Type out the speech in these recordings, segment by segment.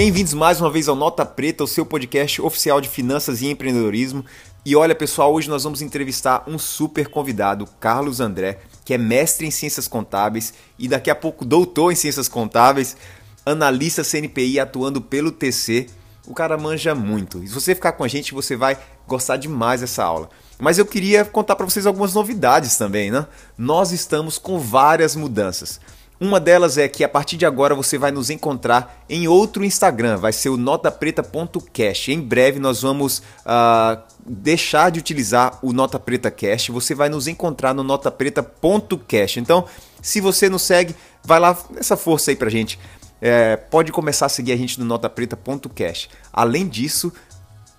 Bem-vindos mais uma vez ao Nota Preta, o seu podcast oficial de finanças e empreendedorismo. E olha, pessoal, hoje nós vamos entrevistar um super convidado, Carlos André, que é mestre em ciências contábeis e daqui a pouco doutor em ciências contábeis, analista CNPI atuando pelo TC. O cara manja muito. E se você ficar com a gente, você vai gostar demais dessa aula. Mas eu queria contar para vocês algumas novidades também, né? Nós estamos com várias mudanças. Uma delas é que a partir de agora você vai nos encontrar em outro Instagram, vai ser o notapreta.cast. Em breve nós vamos uh, deixar de utilizar o Nota Preta Cast, você vai nos encontrar no notapreta.cast. Então, se você nos segue, vai lá, essa força aí pra gente. É, pode começar a seguir a gente no notapreta.cast. Além disso,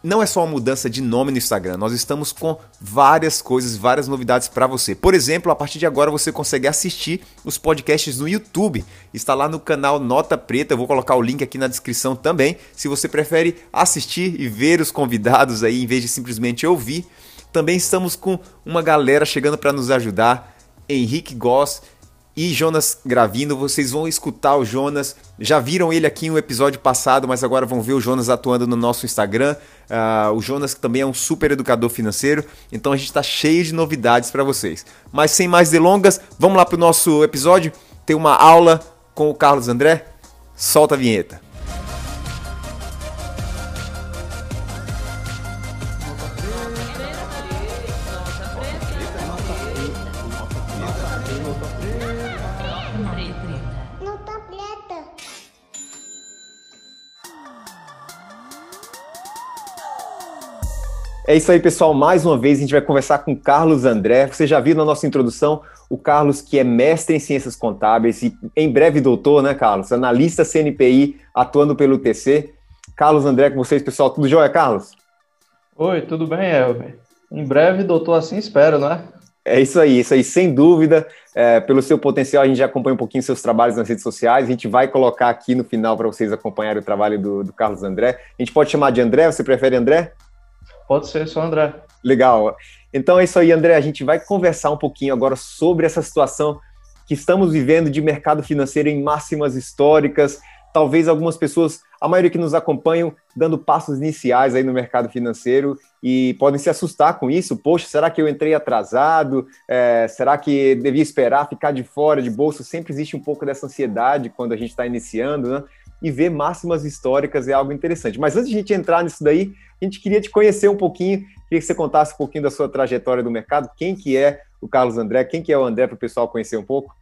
não é só uma mudança de nome no Instagram, nós estamos com várias coisas, várias novidades para você. Por exemplo, a partir de agora você consegue assistir os podcasts no YouTube. Está lá no canal Nota Preta, eu vou colocar o link aqui na descrição também. Se você prefere assistir e ver os convidados aí em vez de simplesmente ouvir, também estamos com uma galera chegando para nos ajudar. Henrique Goss e Jonas Gravino. Vocês vão escutar o Jonas. Já viram ele aqui em um episódio passado, mas agora vão ver o Jonas atuando no nosso Instagram. Uh, o Jonas também é um super educador financeiro. Então a gente está cheio de novidades para vocês. Mas sem mais delongas, vamos lá para o nosso episódio. Tem uma aula com o Carlos André. Solta a vinheta. É isso aí, pessoal. Mais uma vez a gente vai conversar com Carlos André. Você já viu na nossa introdução o Carlos, que é mestre em ciências contábeis e em breve doutor, né, Carlos? Analista CNPI, atuando pelo TC. Carlos André com vocês, pessoal. Tudo jóia, Carlos? Oi, tudo bem, Elber? Em breve, doutor, assim espero, né? É isso aí, isso aí, sem dúvida. É, pelo seu potencial, a gente já acompanha um pouquinho seus trabalhos nas redes sociais. A gente vai colocar aqui no final para vocês acompanharem o trabalho do, do Carlos André. A gente pode chamar de André? Você prefere André? Pode ser, só André. Legal. Então é isso aí, André. A gente vai conversar um pouquinho agora sobre essa situação que estamos vivendo de mercado financeiro em máximas históricas. Talvez algumas pessoas, a maioria que nos acompanham, dando passos iniciais aí no mercado financeiro e podem se assustar com isso. Poxa, será que eu entrei atrasado? É, será que devia esperar ficar de fora de bolsa? Sempre existe um pouco dessa ansiedade quando a gente está iniciando, né? E ver máximas históricas é algo interessante. Mas antes de a gente entrar nisso daí, a gente queria te conhecer um pouquinho, queria que você contasse um pouquinho da sua trajetória do mercado, quem que é o Carlos André, quem que é o André para o pessoal conhecer um pouco.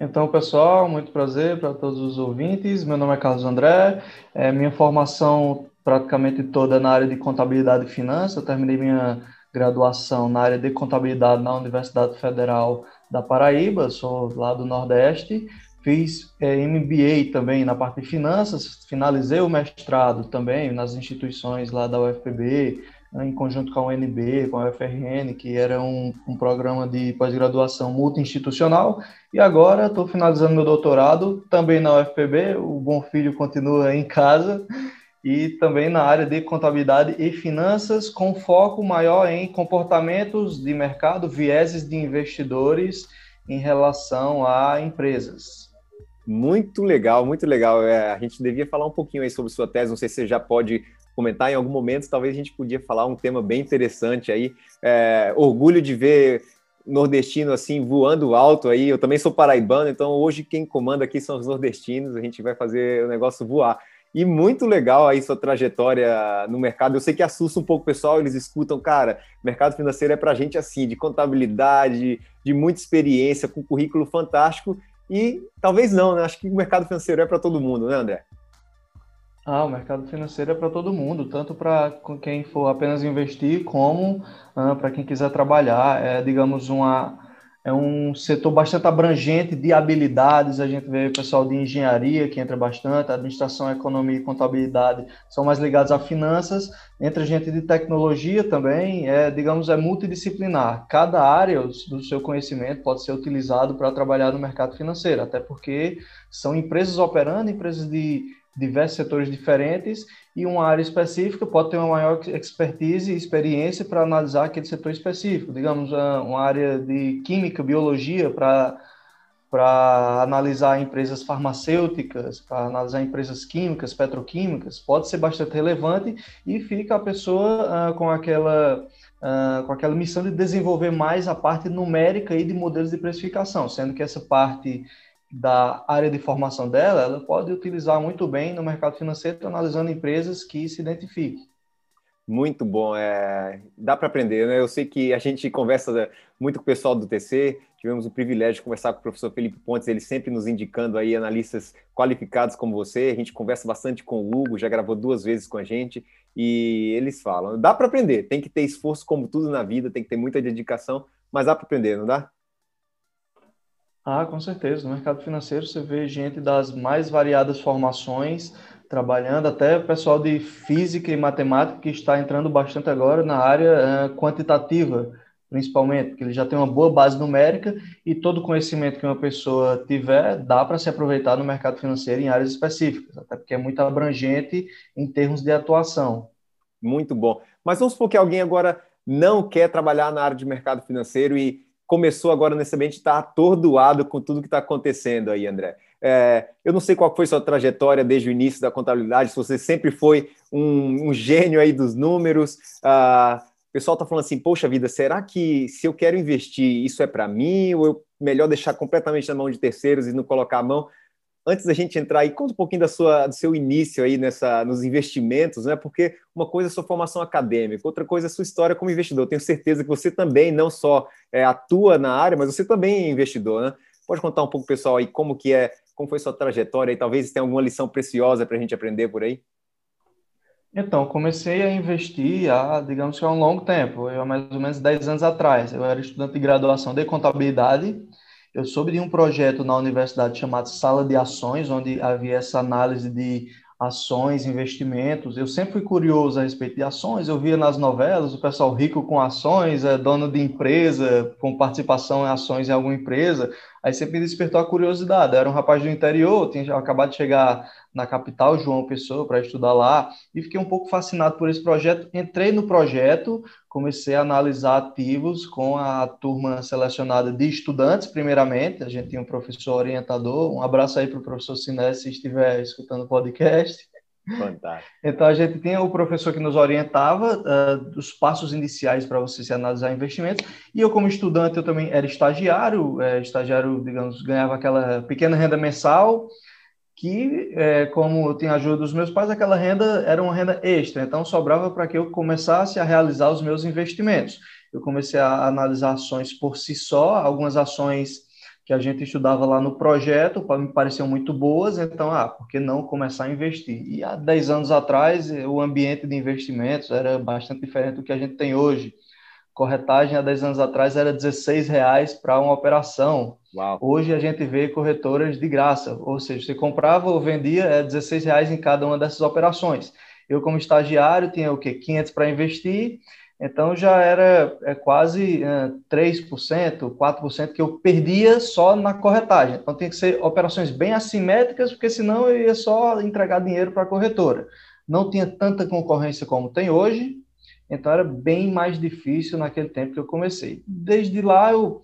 Então, pessoal, muito prazer para todos os ouvintes. Meu nome é Carlos André. É, minha formação praticamente toda na área de contabilidade e finanças. Eu terminei minha graduação na área de contabilidade na Universidade Federal da Paraíba, sou lá do Nordeste. Fiz é, MBA também na parte de finanças, finalizei o mestrado também nas instituições lá da UFPB, né, em conjunto com a UNB, com a UFRN, que era um, um programa de pós-graduação multi-institucional, e agora estou finalizando meu doutorado também na UFPB, o Bom Filho continua em casa, e também na área de contabilidade e finanças, com foco maior em comportamentos de mercado, vieses de investidores em relação a empresas. Muito legal, muito legal. É, a gente devia falar um pouquinho aí sobre sua tese, não sei se você já pode comentar em algum momento, talvez a gente podia falar um tema bem interessante aí. É, orgulho de ver nordestino assim voando alto aí. Eu também sou paraibano, então hoje quem comanda aqui são os nordestinos. A gente vai fazer o negócio voar. E muito legal aí sua trajetória no mercado. Eu sei que assusta um pouco o pessoal, eles escutam, cara, mercado financeiro é para gente assim, de contabilidade, de muita experiência, com currículo fantástico. E talvez não, né? Acho que o mercado financeiro é para todo mundo, né, André? Ah, o mercado financeiro é para todo mundo, tanto para quem for apenas investir, como ah, para quem quiser trabalhar. É, digamos, uma, é um setor bastante abrangente de habilidades. A gente vê o pessoal de engenharia que entra bastante, administração, economia e contabilidade são mais ligados a finanças. Entra gente de tecnologia também, é, digamos, é multidisciplinar. Cada área do seu conhecimento pode ser utilizado para trabalhar no mercado financeiro, até porque são empresas operando, empresas de diversos setores diferentes e uma área específica pode ter uma maior expertise e experiência para analisar aquele setor específico. Digamos, uma área de química, biologia, para para analisar empresas farmacêuticas, para analisar empresas químicas, petroquímicas, pode ser bastante relevante e fica a pessoa uh, com aquela uh, com aquela missão de desenvolver mais a parte numérica e de modelos de precificação, sendo que essa parte da área de formação dela, ela pode utilizar muito bem no mercado financeiro, analisando empresas que se identifiquem. Muito bom, é... dá para aprender, né? Eu sei que a gente conversa muito com o pessoal do TC, tivemos o privilégio de conversar com o professor Felipe Pontes, ele sempre nos indicando aí analistas qualificados como você, a gente conversa bastante com o Hugo, já gravou duas vezes com a gente, e eles falam, dá para aprender, tem que ter esforço como tudo na vida, tem que ter muita dedicação, mas dá para aprender, não dá? Ah, com certeza. No mercado financeiro você vê gente das mais variadas formações trabalhando, até pessoal de física e matemática que está entrando bastante agora na área uh, quantitativa, principalmente, porque ele já tem uma boa base numérica e todo conhecimento que uma pessoa tiver dá para se aproveitar no mercado financeiro em áreas específicas, até porque é muito abrangente em termos de atuação. Muito bom. Mas vamos supor que alguém agora não quer trabalhar na área de mercado financeiro e começou agora nesse ambiente, está atordoado com tudo que está acontecendo aí, André. É, eu não sei qual foi sua trajetória desde o início da contabilidade, se você sempre foi um, um gênio aí dos números. Ah, o pessoal está falando assim, poxa vida, será que se eu quero investir, isso é para mim? Ou eu melhor deixar completamente na mão de terceiros e não colocar a mão? Antes da gente entrar aí, conta um pouquinho da sua, do seu início aí nessa, nos investimentos, né? Porque uma coisa é sua formação acadêmica, outra coisa é sua história como investidor. Tenho certeza que você também não só é, atua na área, mas você também é investidor, né? Pode contar um pouco, pessoal, aí como que é como foi sua trajetória e talvez tenha alguma lição preciosa para a gente aprender por aí? Então, comecei a investir há, digamos que há um longo tempo, eu, há mais ou menos 10 anos atrás. Eu era estudante de graduação de contabilidade. Eu soube de um projeto na universidade chamado Sala de Ações, onde havia essa análise de ações, investimentos. Eu sempre fui curioso a respeito de ações. Eu via nas novelas o pessoal rico com ações, é dono de empresa, com participação em ações em alguma empresa. Aí sempre me despertou a curiosidade. Eu era um rapaz do interior, tinha acabado de chegar na capital, João Pessoa, para estudar lá, e fiquei um pouco fascinado por esse projeto. Entrei no projeto, comecei a analisar ativos com a turma selecionada de estudantes, primeiramente. A gente tinha um professor orientador. Um abraço aí para o professor Sinés, se estiver escutando o podcast. Fantástico. Então, a gente tinha o professor que nos orientava uh, dos passos iniciais para você se analisar investimentos. E eu, como estudante, eu também era estagiário. É, estagiário, digamos, ganhava aquela pequena renda mensal que, é, como eu tinha ajuda dos meus pais, aquela renda era uma renda extra, então sobrava para que eu começasse a realizar os meus investimentos. Eu comecei a analisar ações por si só, algumas ações que a gente estudava lá no projeto me pareciam muito boas, então, ah, por que não começar a investir? E há 10 anos atrás, o ambiente de investimentos era bastante diferente do que a gente tem hoje corretagem há 10 anos atrás era 16 reais para uma operação. Uau. Hoje a gente vê corretoras de graça, ou seja, você comprava ou vendia é 16 reais em cada uma dessas operações. Eu como estagiário tinha o quê? 500 para investir, então já era é, quase é, 3%, 4% que eu perdia só na corretagem. Então tem que ser operações bem assimétricas, porque senão eu ia só entregar dinheiro para a corretora. Não tinha tanta concorrência como tem hoje, então era bem mais difícil naquele tempo que eu comecei. Desde lá eu,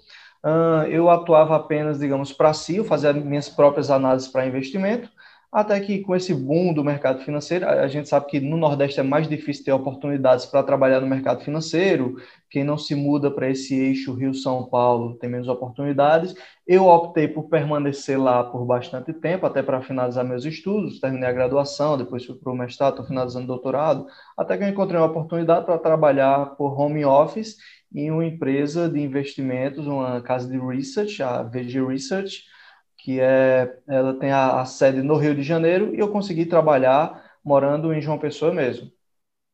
eu atuava apenas, digamos, para si, eu fazia minhas próprias análises para investimento, até que com esse boom do mercado financeiro, a gente sabe que no Nordeste é mais difícil ter oportunidades para trabalhar no mercado financeiro. Quem não se muda para esse eixo Rio-São Paulo tem menos oportunidades. Eu optei por permanecer lá por bastante tempo, até para finalizar meus estudos. Terminei a graduação, depois fui para o mestrado, estou finalizando o doutorado, até que eu encontrei uma oportunidade para trabalhar por home office em uma empresa de investimentos, uma casa de research, a VG Research, que é, ela tem a, a, sede no Rio de Janeiro e eu consegui trabalhar morando em João Pessoa mesmo.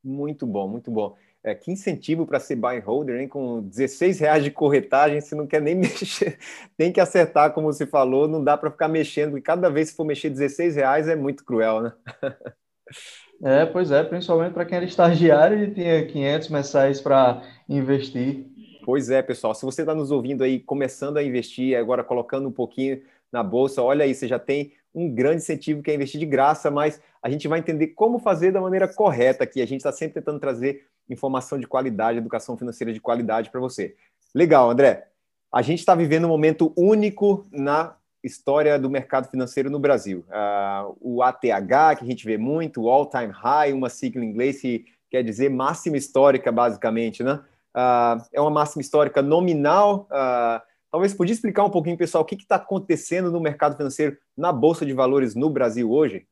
Muito bom, muito bom. É, que incentivo para ser buy holder, hein? Com 16 reais de corretagem, você não quer nem mexer, tem que acertar, como você falou, não dá para ficar mexendo, porque cada vez que for mexer 16 reais é muito cruel, né? é, pois é, principalmente para quem era estagiário e tinha 500 mensais para investir. Pois é, pessoal, se você está nos ouvindo aí, começando a investir, agora colocando um pouquinho na bolsa, olha aí, você já tem um grande incentivo que é investir de graça, mas a gente vai entender como fazer da maneira correta aqui. A gente está sempre tentando trazer informação de qualidade, educação financeira de qualidade para você. Legal, André. A gente está vivendo um momento único na história do mercado financeiro no Brasil. Uh, o ATH, que a gente vê muito, o all-time high, uma sigla em inglês que quer dizer máxima histórica, basicamente, né? Uh, é uma máxima histórica nominal. Uh, talvez podia explicar um pouquinho, pessoal, o que está acontecendo no mercado financeiro, na Bolsa de Valores no Brasil hoje?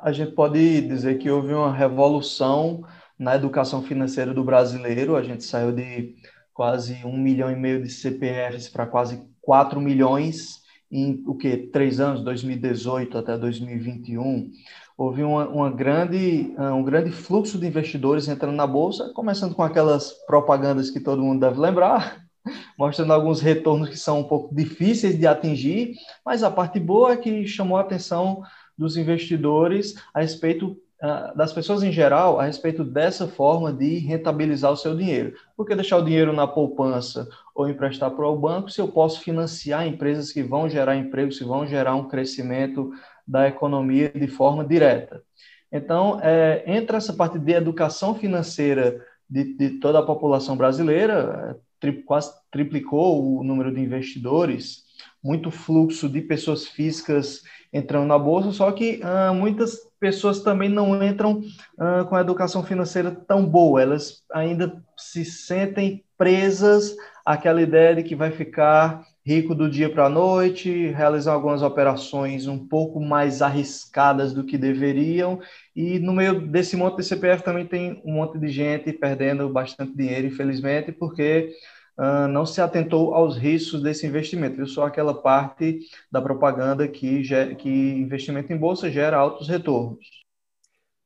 A gente pode dizer que houve uma revolução na educação financeira do brasileiro. A gente saiu de quase um milhão e meio de CPFs para quase 4 milhões em o que três anos, 2018 até 2021, houve uma, uma, grande, um grande fluxo de investidores entrando na bolsa, começando com aquelas propagandas que todo mundo deve lembrar, mostrando alguns retornos que são um pouco difíceis de atingir, mas a parte boa é que chamou a atenção dos investidores a respeito ah, das pessoas em geral a respeito dessa forma de rentabilizar o seu dinheiro. Porque deixar o dinheiro na poupança ou emprestar para o banco se eu posso financiar empresas que vão gerar emprego, se vão gerar um crescimento da economia de forma direta. Então, é, entre essa parte de educação financeira de, de toda a população brasileira, é, tri, quase triplicou o número de investidores, muito fluxo de pessoas físicas entrando na bolsa, só que ah, muitas pessoas também não entram uh, com a educação financeira tão boa, elas ainda se sentem presas àquela ideia de que vai ficar rico do dia para a noite, realizar algumas operações um pouco mais arriscadas do que deveriam, e no meio desse monte de CPF também tem um monte de gente perdendo bastante dinheiro, infelizmente, porque uh, não se atentou aos riscos desse investimento, viu só aquela parte da propaganda que, que investimento em bolsa gera altos retornos.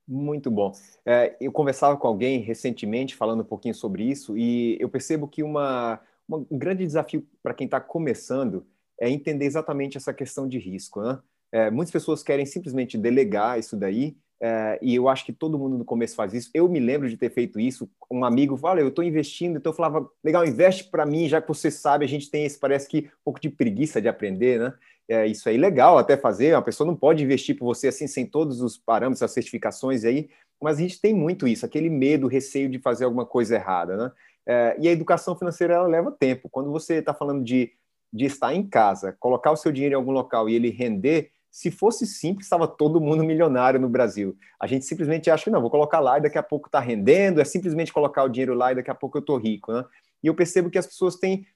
Muito bom. É, eu conversava com alguém recentemente falando um pouquinho sobre isso e eu percebo que uma um grande desafio para quem está começando é entender exatamente essa questão de risco. Né? É, muitas pessoas querem simplesmente delegar isso daí é, e eu acho que todo mundo no começo faz isso. Eu me lembro de ter feito isso. Um amigo fala, eu estou investindo, então eu falava, legal, investe para mim, já que você sabe, a gente tem esse, parece que, um pouco de preguiça de aprender, né? É, isso aí legal até fazer, uma pessoa não pode investir por você assim, sem todos os parâmetros, as certificações aí, mas a gente tem muito isso, aquele medo, receio de fazer alguma coisa errada, né? É, e a educação financeira, ela leva tempo. Quando você está falando de, de estar em casa, colocar o seu dinheiro em algum local e ele render, se fosse simples, estava todo mundo milionário no Brasil. A gente simplesmente acha que não, vou colocar lá e daqui a pouco está rendendo, é simplesmente colocar o dinheiro lá e daqui a pouco eu estou rico. Né? E eu percebo que as pessoas têm,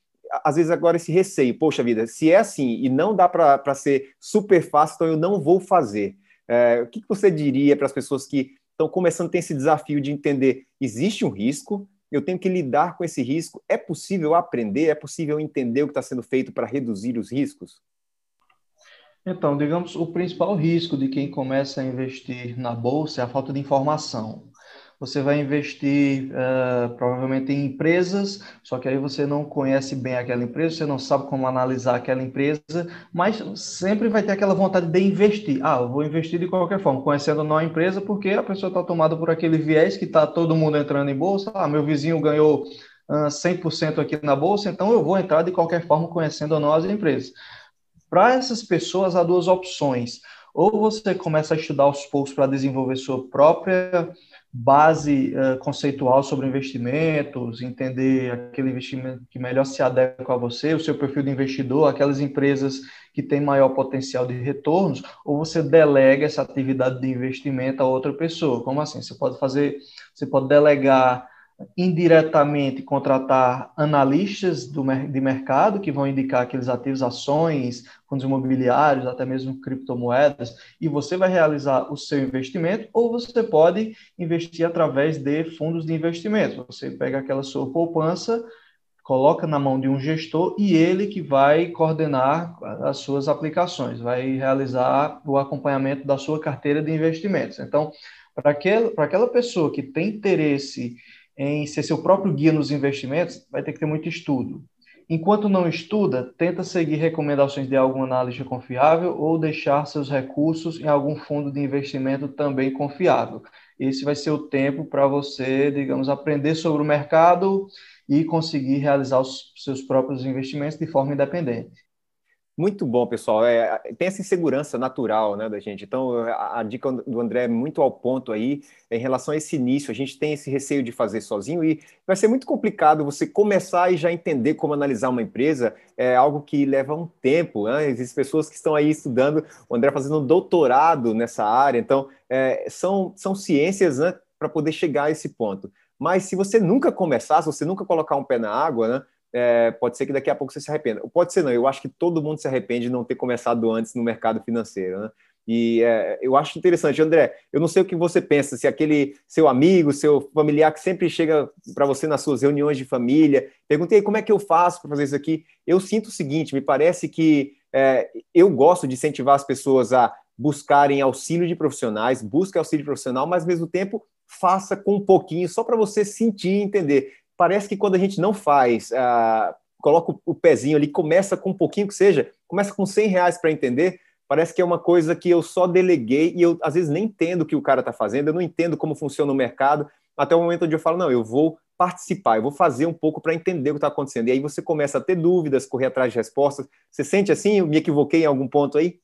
às vezes, agora esse receio: poxa vida, se é assim e não dá para ser super fácil, então eu não vou fazer. É, o que, que você diria para as pessoas que estão começando a ter esse desafio de entender: existe um risco, eu tenho que lidar com esse risco, é possível aprender, é possível entender o que está sendo feito para reduzir os riscos? Então, digamos, o principal risco de quem começa a investir na bolsa é a falta de informação. Você vai investir uh, provavelmente em empresas, só que aí você não conhece bem aquela empresa, você não sabe como analisar aquela empresa, mas sempre vai ter aquela vontade de investir. Ah, eu vou investir de qualquer forma, conhecendo não a empresa, porque a pessoa está tomada por aquele viés que está todo mundo entrando em bolsa. Ah, meu vizinho ganhou uh, 100% aqui na bolsa, então eu vou entrar de qualquer forma, conhecendo ou não as empresas. Para essas pessoas, há duas opções. Ou você começa a estudar aos poucos para desenvolver sua própria base uh, conceitual sobre investimentos, entender aquele investimento que melhor se adequa a você, o seu perfil de investidor, aquelas empresas que têm maior potencial de retornos, ou você delega essa atividade de investimento a outra pessoa. Como assim? Você pode fazer, você pode delegar indiretamente contratar analistas do, de mercado que vão indicar aqueles ativos, ações, fundos imobiliários, até mesmo criptomoedas, e você vai realizar o seu investimento, ou você pode investir através de fundos de investimento. Você pega aquela sua poupança, coloca na mão de um gestor e ele que vai coordenar as suas aplicações, vai realizar o acompanhamento da sua carteira de investimentos. Então, para aquela, para aquela pessoa que tem interesse em ser seu próprio guia nos investimentos, vai ter que ter muito estudo. Enquanto não estuda, tenta seguir recomendações de algum analista confiável ou deixar seus recursos em algum fundo de investimento também confiável. Esse vai ser o tempo para você, digamos, aprender sobre o mercado e conseguir realizar os seus próprios investimentos de forma independente. Muito bom, pessoal. É, tem essa insegurança natural né, da gente. Então, a, a, dica do André é muito ao ponto aí em relação a esse início. A gente tem esse receio de fazer sozinho e vai ser muito complicado você começar e já entender como analisar uma empresa. É algo que leva um tempo. Né? Existem pessoas que estão aí estudando, o André fazendo um doutorado nessa área. Então, é, são, são ciências né, para poder chegar a esse ponto. Mas se você nunca começar, se você nunca colocar um pé na água, né, é, pode ser que daqui a pouco você se arrependa. Pode ser não, eu acho que todo mundo se arrepende de não ter começado antes no mercado financeiro, né? E é, eu acho interessante, André. Eu não sei o que você pensa, se aquele seu amigo, seu familiar que sempre chega para você nas suas reuniões de família, perguntei como é que eu faço para fazer isso aqui. Eu sinto o seguinte: me parece que é, eu gosto de incentivar as pessoas a buscarem auxílio de profissionais, busque auxílio profissional, mas ao mesmo tempo faça com um pouquinho, só para você sentir e entender parece que quando a gente não faz, uh, coloca o pezinho ali, começa com um pouquinho que seja, começa com 100 reais para entender, parece que é uma coisa que eu só deleguei e eu às vezes nem entendo o que o cara está fazendo, eu não entendo como funciona o mercado, até o momento onde eu falo, não, eu vou participar, eu vou fazer um pouco para entender o que está acontecendo. E aí você começa a ter dúvidas, correr atrás de respostas. Você sente assim? Eu me equivoquei em algum ponto aí?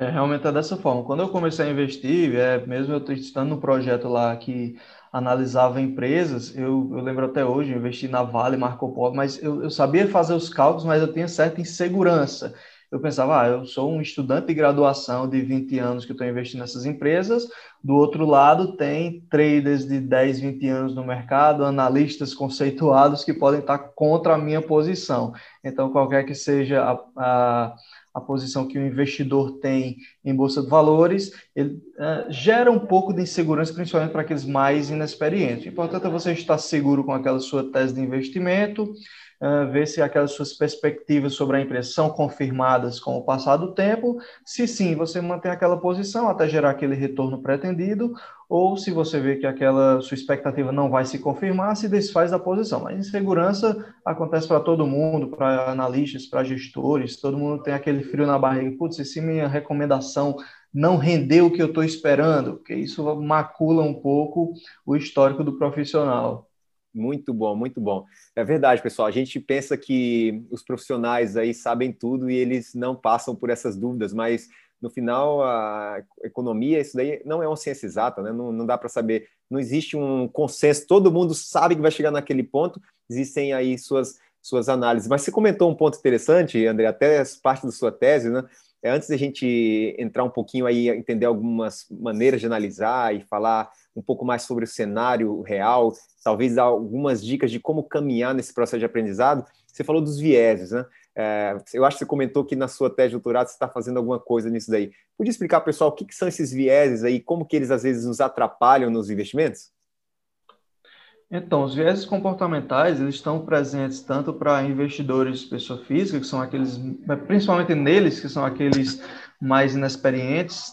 É, realmente é dessa forma. Quando eu comecei a investir, é, mesmo eu estando no projeto lá que analisava empresas, eu, eu lembro até hoje, eu investi na Vale, Marco Polo, mas eu, eu sabia fazer os cálculos, mas eu tinha certa insegurança. Eu pensava, ah, eu sou um estudante de graduação de 20 anos que estou investindo nessas empresas, do outro lado tem traders de 10, 20 anos no mercado, analistas conceituados que podem estar contra a minha posição. Então, qualquer que seja a, a a posição que o investidor tem em bolsa de valores, ele uh, gera um pouco de insegurança, principalmente para aqueles mais inexperientes. O importante é você estar seguro com aquela sua tese de investimento, uh, ver se aquelas suas perspectivas sobre a empresa são confirmadas com o passar do tempo. Se sim, você mantém aquela posição até gerar aquele retorno pretendido, ou se você vê que aquela sua expectativa não vai se confirmar, se desfaz da posição. Mas insegurança acontece para todo mundo, para analistas, para gestores, todo mundo tem aquele frio na barriga. Putz, se minha recomendação não rendeu o que eu estou esperando, porque isso macula um pouco o histórico do profissional. Muito bom, muito bom. É verdade, pessoal. A gente pensa que os profissionais aí sabem tudo e eles não passam por essas dúvidas, mas no final, a economia, isso daí não é uma ciência exata, né? não, não dá para saber, não existe um consenso, todo mundo sabe que vai chegar naquele ponto, existem aí suas, suas análises. Mas você comentou um ponto interessante, André, até parte da sua tese, né? É, antes da gente entrar um pouquinho aí, entender algumas maneiras de analisar e falar um pouco mais sobre o cenário real, talvez dar algumas dicas de como caminhar nesse processo de aprendizado, você falou dos vieses, né? É, eu acho que você comentou que na sua tese de doutorado você está fazendo alguma coisa nisso daí. Podia explicar, pessoal, o que, que, são esses vieses aí, como que eles às vezes nos atrapalham nos investimentos? Então, os vieses comportamentais, eles estão presentes tanto para investidores pessoa física, que são aqueles, principalmente neles, que são aqueles mais inexperientes,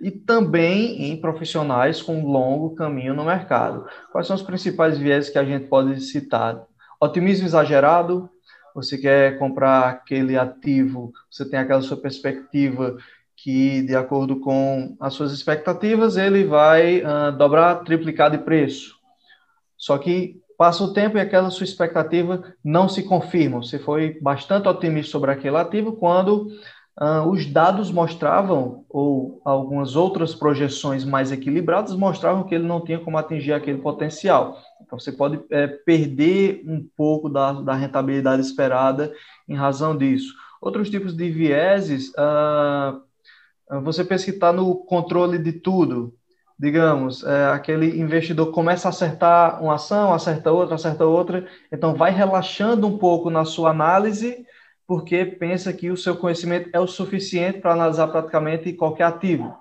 e também em profissionais com longo caminho no mercado. Quais são os principais vieses que a gente pode citar? Otimismo exagerado, você quer comprar aquele ativo, você tem aquela sua perspectiva que, de acordo com as suas expectativas, ele vai uh, dobrar, triplicar de preço. Só que passa o tempo e aquela sua expectativa não se confirma. Você foi bastante otimista sobre aquele ativo quando uh, os dados mostravam, ou algumas outras projeções mais equilibradas mostravam que ele não tinha como atingir aquele potencial. Então, você pode é, perder um pouco da, da rentabilidade esperada em razão disso. Outros tipos de vieses, uh, você está no controle de tudo. Digamos, é, aquele investidor começa a acertar uma ação, acerta outra, acerta outra, então vai relaxando um pouco na sua análise, porque pensa que o seu conhecimento é o suficiente para analisar praticamente qualquer ativo.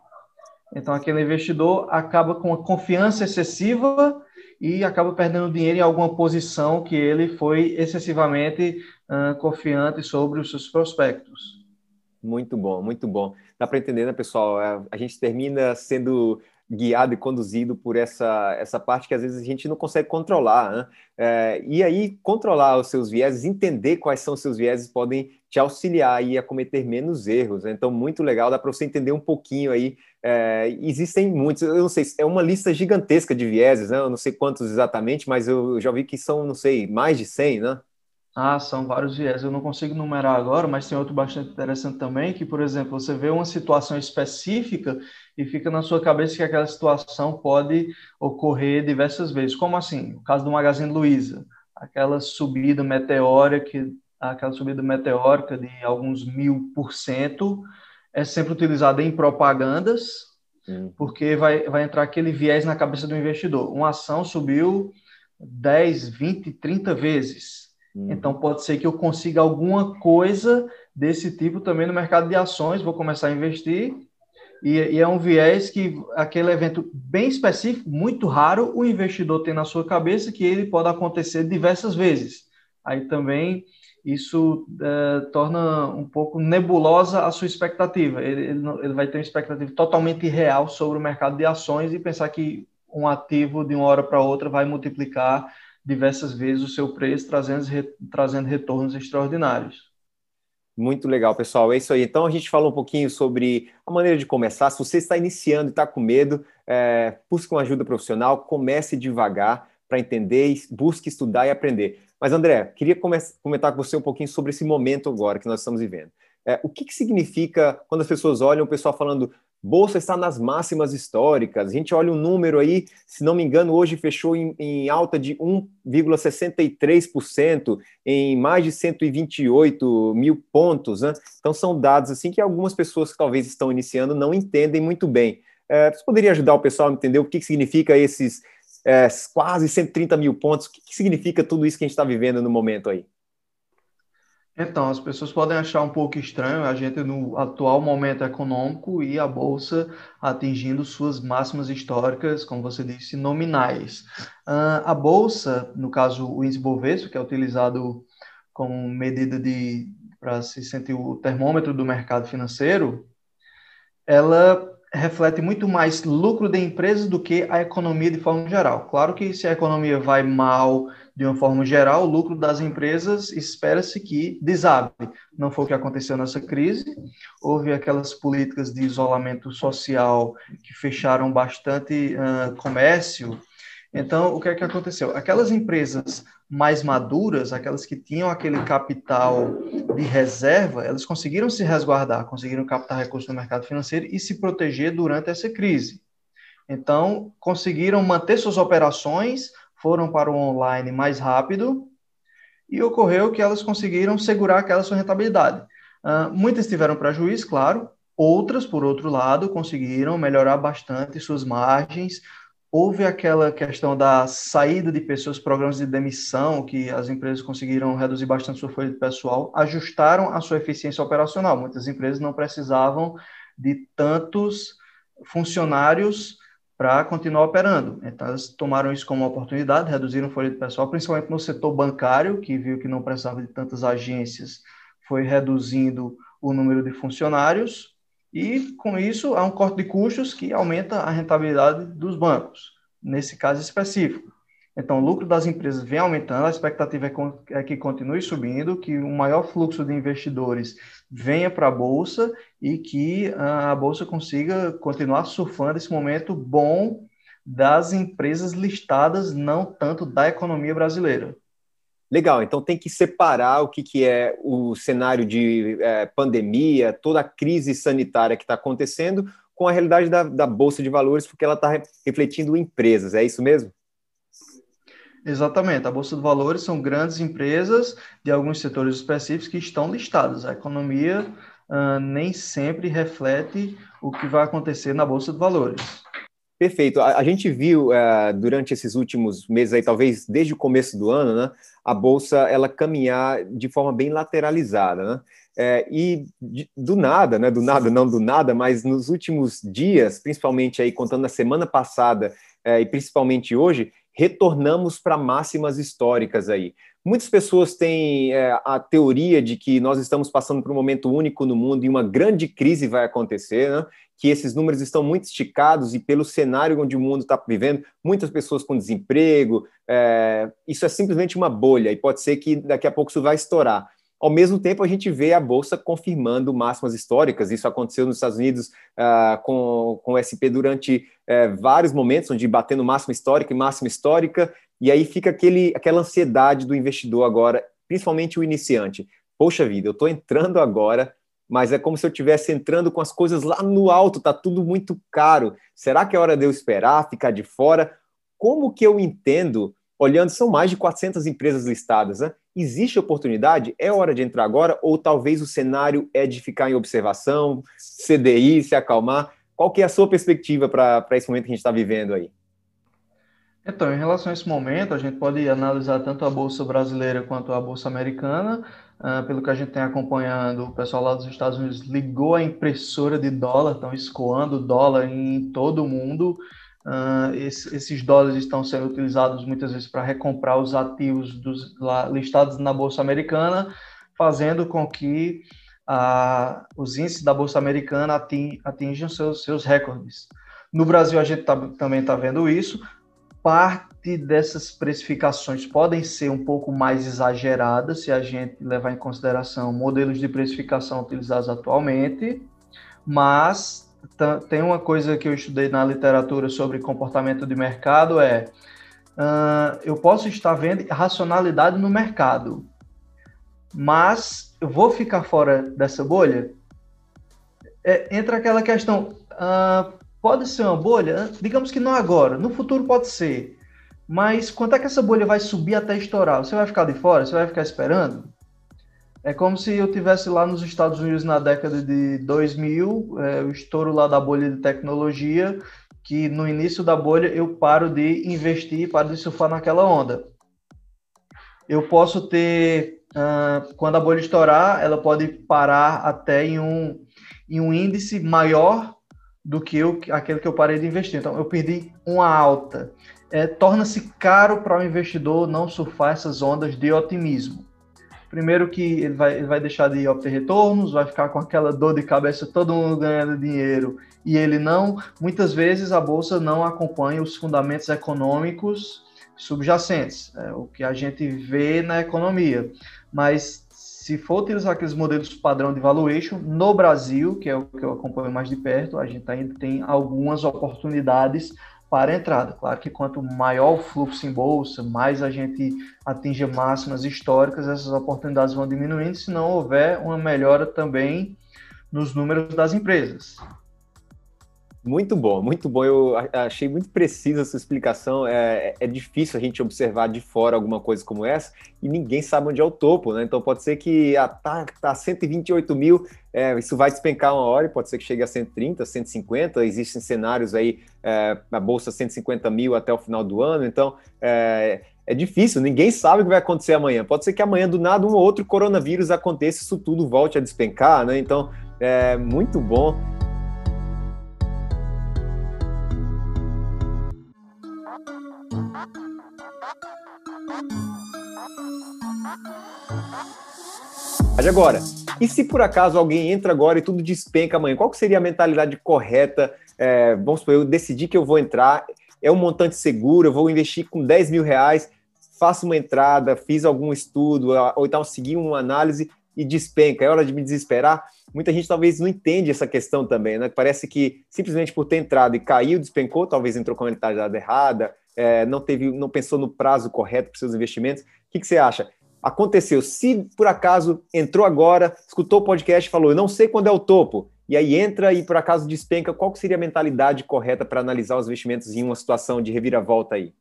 Então, aquele investidor acaba com uma confiança excessiva e acaba perdendo dinheiro em alguma posição que ele foi excessivamente uh, confiante sobre os seus prospectos. Muito bom, muito bom. Dá para entender, né, pessoal? É, a gente termina sendo guiado e conduzido por essa, essa parte que às vezes a gente não consegue controlar. Né? É, e aí, controlar os seus vieses, entender quais são os seus vieses, podem te auxiliar aí a cometer menos erros. Né? Então, muito legal, dá para você entender um pouquinho aí. É, existem muitos, eu não sei, é uma lista gigantesca de vieses, né? eu não sei quantos exatamente, mas eu já vi que são, não sei, mais de 100, né? Ah, são vários viés. Eu não consigo numerar agora, mas tem outro bastante interessante também, que, por exemplo, você vê uma situação específica e fica na sua cabeça que aquela situação pode ocorrer diversas vezes. Como assim? O caso do Magazine Luiza, aquela subida meteórica, aquela subida meteórica de alguns mil por cento, é sempre utilizada em propagandas, uhum. porque vai, vai entrar aquele viés na cabeça do investidor. Uma ação subiu 10, 20, 30 vezes Uhum. Então, pode ser que eu consiga alguma coisa desse tipo também no mercado de ações, vou começar a investir. E, e, é um viés que aquele evento bem específico, muito raro, o investidor tem na sua cabeça que ele pode acontecer diversas vezes. Aí também isso é, torna um pouco nebulosa a sua expectativa. Ele, ele, ele vai ter uma expectativa totalmente real sobre o mercado de ações e pensar que um ativo de uma hora para outra vai multiplicar diversas vezes o seu preço, trazendo, trazendo retornos extraordinários. Muito legal, pessoal. É isso aí. Então a gente falou um pouquinho sobre a maneira de começar. Se você está iniciando e está com medo, é, busque uma ajuda profissional, comece devagar para entender, busque estudar e aprender. Mas, André, queria comentar com você um pouquinho sobre esse momento agora que nós estamos vivendo. É, o que, que significa quando as pessoas olham o pessoal falando Bolsa está nas máximas históricas. A gente olha o um número aí, se não me engano, hoje fechou em, em alta de 1,63%, em mais de 128 mil pontos. Né? Então, são dados assim que algumas pessoas que talvez estão iniciando não entendem muito bem. É, você poderia ajudar o pessoal a entender o que, que significa esses é, quase 130 mil pontos? O que, que significa tudo isso que a gente está vivendo no momento aí? Então, as pessoas podem achar um pouco estranho a gente no atual momento econômico e a bolsa atingindo suas máximas históricas, como você disse, nominais. Uh, a bolsa, no caso o índice Bovespa, que é utilizado como medida de para se sentir o termômetro do mercado financeiro, ela reflete muito mais lucro de empresas do que a economia de forma geral. Claro que se a economia vai mal de uma forma geral, o lucro das empresas espera-se que desabe. Não foi o que aconteceu nessa crise. Houve aquelas políticas de isolamento social que fecharam bastante uh, comércio. Então, o que é que aconteceu? Aquelas empresas mais maduras, aquelas que tinham aquele capital de reserva, elas conseguiram se resguardar, conseguiram captar recursos no mercado financeiro e se proteger durante essa crise. Então, conseguiram manter suas operações foram para o online mais rápido e ocorreu que elas conseguiram segurar aquela sua rentabilidade. Uh, muitas tiveram prejuízo, claro, outras, por outro lado, conseguiram melhorar bastante suas margens. Houve aquela questão da saída de pessoas, programas de demissão, que as empresas conseguiram reduzir bastante sua folha de pessoal, ajustaram a sua eficiência operacional. Muitas empresas não precisavam de tantos funcionários para continuar operando. Então, elas tomaram isso como uma oportunidade, reduziram folha de pessoal, principalmente no setor bancário, que viu que não precisava de tantas agências, foi reduzindo o número de funcionários, e com isso há um corte de custos que aumenta a rentabilidade dos bancos, nesse caso específico. Então, o lucro das empresas vem aumentando, a expectativa é, é que continue subindo, que um maior fluxo de investidores venha para a Bolsa e que a Bolsa consiga continuar surfando esse momento bom das empresas listadas, não tanto da economia brasileira. Legal, então tem que separar o que, que é o cenário de é, pandemia, toda a crise sanitária que está acontecendo, com a realidade da, da Bolsa de Valores, porque ela está refletindo empresas, é isso mesmo? Exatamente. A Bolsa de Valores são grandes empresas de alguns setores específicos que estão listadas. A economia uh, nem sempre reflete o que vai acontecer na Bolsa de Valores. Perfeito. A, a gente viu uh, durante esses últimos meses, aí, talvez desde o começo do ano, né, a Bolsa ela caminhar de forma bem lateralizada. Né? É, e do nada, né, do nada, não do nada, mas nos últimos dias, principalmente aí contando a semana passada é, e principalmente hoje, retornamos para máximas históricas aí. Muitas pessoas têm é, a teoria de que nós estamos passando por um momento único no mundo e uma grande crise vai acontecer, né? que esses números estão muito esticados e pelo cenário onde o mundo está vivendo, muitas pessoas com desemprego, é, isso é simplesmente uma bolha e pode ser que daqui a pouco isso vai estourar. Ao mesmo tempo, a gente vê a Bolsa confirmando máximas históricas. Isso aconteceu nos Estados Unidos uh, com, com o SP durante uh, vários momentos, onde batendo máxima histórica e máxima histórica, e aí fica aquele, aquela ansiedade do investidor agora principalmente o iniciante. Poxa vida, eu estou entrando agora, mas é como se eu estivesse entrando com as coisas lá no alto, tá tudo muito caro. Será que é hora de eu esperar, ficar de fora? Como que eu entendo, olhando, são mais de 400 empresas listadas, né? Existe oportunidade? É hora de entrar agora? Ou talvez o cenário é de ficar em observação, CDI, se acalmar? Qual que é a sua perspectiva para esse momento que a gente está vivendo aí? Então, em relação a esse momento, a gente pode analisar tanto a Bolsa brasileira quanto a Bolsa americana. Uh, pelo que a gente tem acompanhando, o pessoal lá dos Estados Unidos ligou a impressora de dólar, estão escoando dólar em todo o mundo. Uh, esse, esses dólares estão sendo utilizados muitas vezes para recomprar os ativos dos, lá, listados na Bolsa Americana, fazendo com que uh, os índices da Bolsa Americana atinjam seus, seus recordes. No Brasil, a gente tá, também está vendo isso. Parte dessas precificações podem ser um pouco mais exageradas se a gente levar em consideração modelos de precificação utilizados atualmente, mas tem uma coisa que eu estudei na literatura sobre comportamento de mercado é uh, eu posso estar vendo racionalidade no mercado, mas eu vou ficar fora dessa bolha? É, entra aquela questão, uh, pode ser uma bolha? Digamos que não agora, no futuro pode ser. Mas quanto é que essa bolha vai subir até estourar? Você vai ficar de fora? Você vai ficar esperando? É como se eu tivesse lá nos Estados Unidos na década de 2000, é, o estouro lá da bolha de tecnologia, que no início da bolha eu paro de investir, paro de surfar naquela onda. Eu posso ter, uh, quando a bolha estourar, ela pode parar até em um, em um índice maior do que eu, aquele que eu parei de investir. Então, eu perdi uma alta. É, Torna-se caro para o investidor não surfar essas ondas de otimismo. Primeiro que ele vai, ele vai deixar de obter retornos, vai ficar com aquela dor de cabeça, todo mundo ganhando dinheiro e ele não. Muitas vezes a bolsa não acompanha os fundamentos econômicos subjacentes, é, o que a gente vê na economia. Mas se for utilizar aqueles modelos padrão de valuation, no Brasil, que é o que eu acompanho mais de perto, a gente ainda tem algumas oportunidades para a entrada. Claro que quanto maior o fluxo em bolsa, mais a gente atinge máximas históricas, essas oportunidades vão diminuindo se não houver uma melhora também nos números das empresas. Muito bom, muito bom. Eu achei muito precisa a sua explicação. É, é difícil a gente observar de fora alguma coisa como essa e ninguém sabe onde é o topo, né? Então pode ser que ah, tá, tá 128 mil, é, isso vai despencar uma hora e pode ser que chegue a 130, 150. Existem cenários aí, é, a bolsa 150 mil até o final do ano. Então é, é difícil, ninguém sabe o que vai acontecer amanhã. Pode ser que amanhã, do nada, um ou outro coronavírus aconteça, isso tudo volte a despencar, né? Então, é muito bom. Mas agora, e se por acaso alguém entra agora e tudo despenca amanhã? Qual seria a mentalidade correta? É, vamos supor, eu decidi que eu vou entrar, é um montante seguro, eu vou investir com 10 mil reais, faço uma entrada, fiz algum estudo, ou então segui uma análise e despenca. É hora de me desesperar? Muita gente talvez não entende essa questão também, né? Parece que simplesmente por ter entrado e caiu, despencou, talvez entrou com a mentalidade errada, é, não teve, não pensou no prazo correto para seus investimentos. O que, que você acha? Aconteceu, se por acaso entrou agora, escutou o podcast e falou, eu não sei quando é o topo, e aí entra e por acaso despenca, qual seria a mentalidade correta para analisar os investimentos em uma situação de reviravolta aí?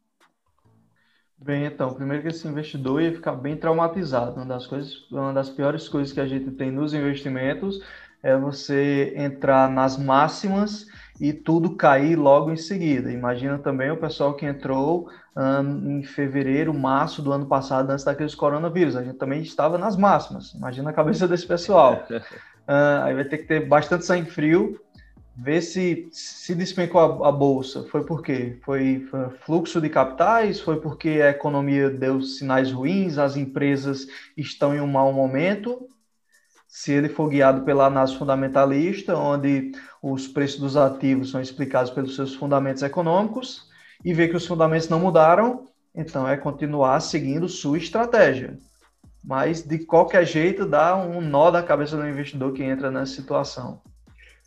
Bem, então, primeiro que esse investidor ia ficar bem traumatizado. Uma das coisas, uma das piores coisas que a gente tem nos investimentos é você entrar nas máximas e tudo cair logo em seguida. Imagina também o pessoal que entrou um, em fevereiro, março do ano passado, antes daqueles coronavírus. A gente também estava nas máximas. Imagina a cabeça desse pessoal. Uh, aí vai ter que ter bastante sangue frio, ver se se despencou a, a bolsa. Foi por quê? Foi, foi fluxo de capitais? Foi porque a economia deu sinais ruins? As empresas estão em um mau momento? se ele for guiado pela análise fundamentalista, onde os preços dos ativos são explicados pelos seus fundamentos econômicos, e ver que os fundamentos não mudaram, então é continuar seguindo sua estratégia. Mas, de qualquer jeito, dá um nó da cabeça do investidor que entra nessa situação.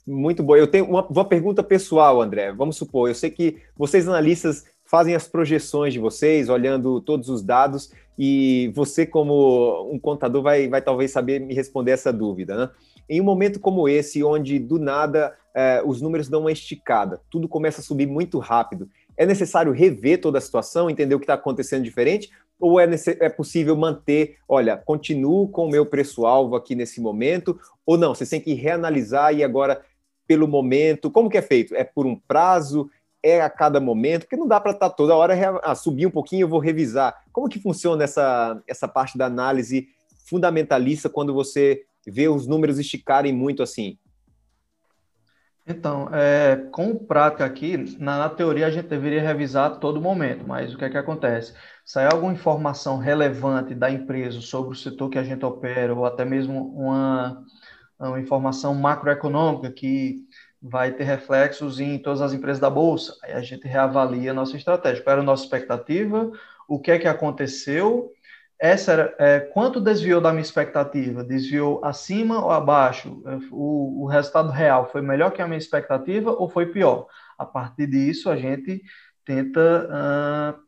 Muito bom. Eu tenho uma, uma pergunta pessoal, André. Vamos supor, eu sei que vocês analistas fazem as projeções de vocês, olhando todos os dados, e você, como um contador, vai, vai talvez saber me responder essa dúvida, né? Em um momento como esse, onde do nada é, os números dão uma esticada, tudo começa a subir muito rápido, é necessário rever toda a situação, entender o que está acontecendo diferente, ou é, é possível manter, olha, continuo com o meu preço-alvo aqui nesse momento, ou não, você tem que reanalisar e agora, pelo momento, como que é feito? É por um prazo? É a cada momento? Porque não dá para estar tá toda hora, ah, subir um pouquinho, eu vou revisar. Como que funciona essa, essa parte da análise fundamentalista quando você vê os números esticarem muito assim? Então, é, com prática aqui, na, na, teoria a gente deveria revisar a todo momento, mas o que é que acontece? Sai alguma informação relevante da empresa sobre o setor que a gente opera, ou até mesmo uma, uma informação macroeconômica que vai ter reflexos em todas as empresas da Bolsa, aí a gente reavalia a nossa estratégia. Qual era a nossa expectativa? O que é que aconteceu? Essa era, é, quanto desviou da minha expectativa? Desviou acima ou abaixo? É, o, o, resultado real foi melhor que a minha expectativa ou foi pior? A partir disso, a gente tenta uh,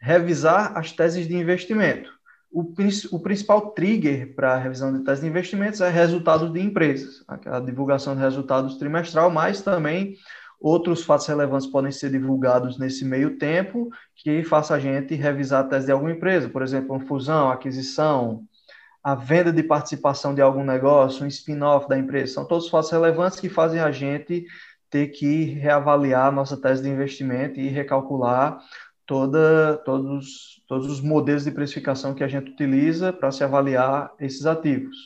revisar as teses de investimento. O, o principal trigger para a revisão de teses de investimentos é resultados de empresas, a divulgação de resultados trimestral, mas também Outros fatos relevantes podem ser divulgados nesse meio tempo, que faça a gente revisar a tese de alguma empresa, por exemplo, uma fusão, aquisição, a venda de participação de algum negócio, um spin-off da empresa. São todos fatos relevantes que fazem a gente ter que reavaliar a nossa tese de investimento e recalcular toda, todos, todos os modelos de precificação que a gente utiliza para se avaliar esses ativos.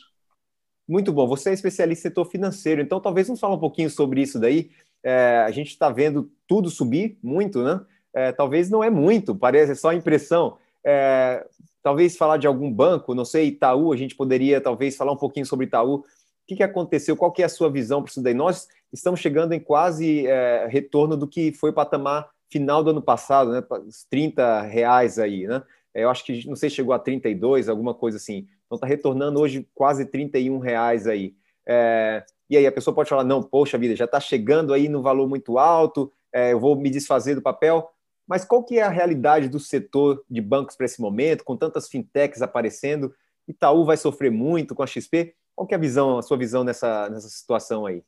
Muito bom. Você é especialista em setor financeiro, então talvez nos fale um pouquinho sobre isso daí é, a gente está vendo tudo subir muito, né? É, talvez não é muito, parece só impressão. É, talvez falar de algum banco, não sei, Itaú, a gente poderia talvez falar um pouquinho sobre Itaú. O que, que aconteceu? Qual que é a sua visão para isso daí? Nós estamos chegando em quase é, retorno do que foi o patamar final do ano passado, né? Os 30 reais aí, né? Eu acho que, não sei, chegou a 32, alguma coisa assim. Então está retornando hoje quase 31 reais aí. É, e aí a pessoa pode falar, não, poxa vida, já está chegando aí no valor muito alto, é, eu vou me desfazer do papel. Mas qual que é a realidade do setor de bancos para esse momento, com tantas fintechs aparecendo? Itaú vai sofrer muito com a XP? Qual que é a visão, a sua visão nessa, nessa situação aí?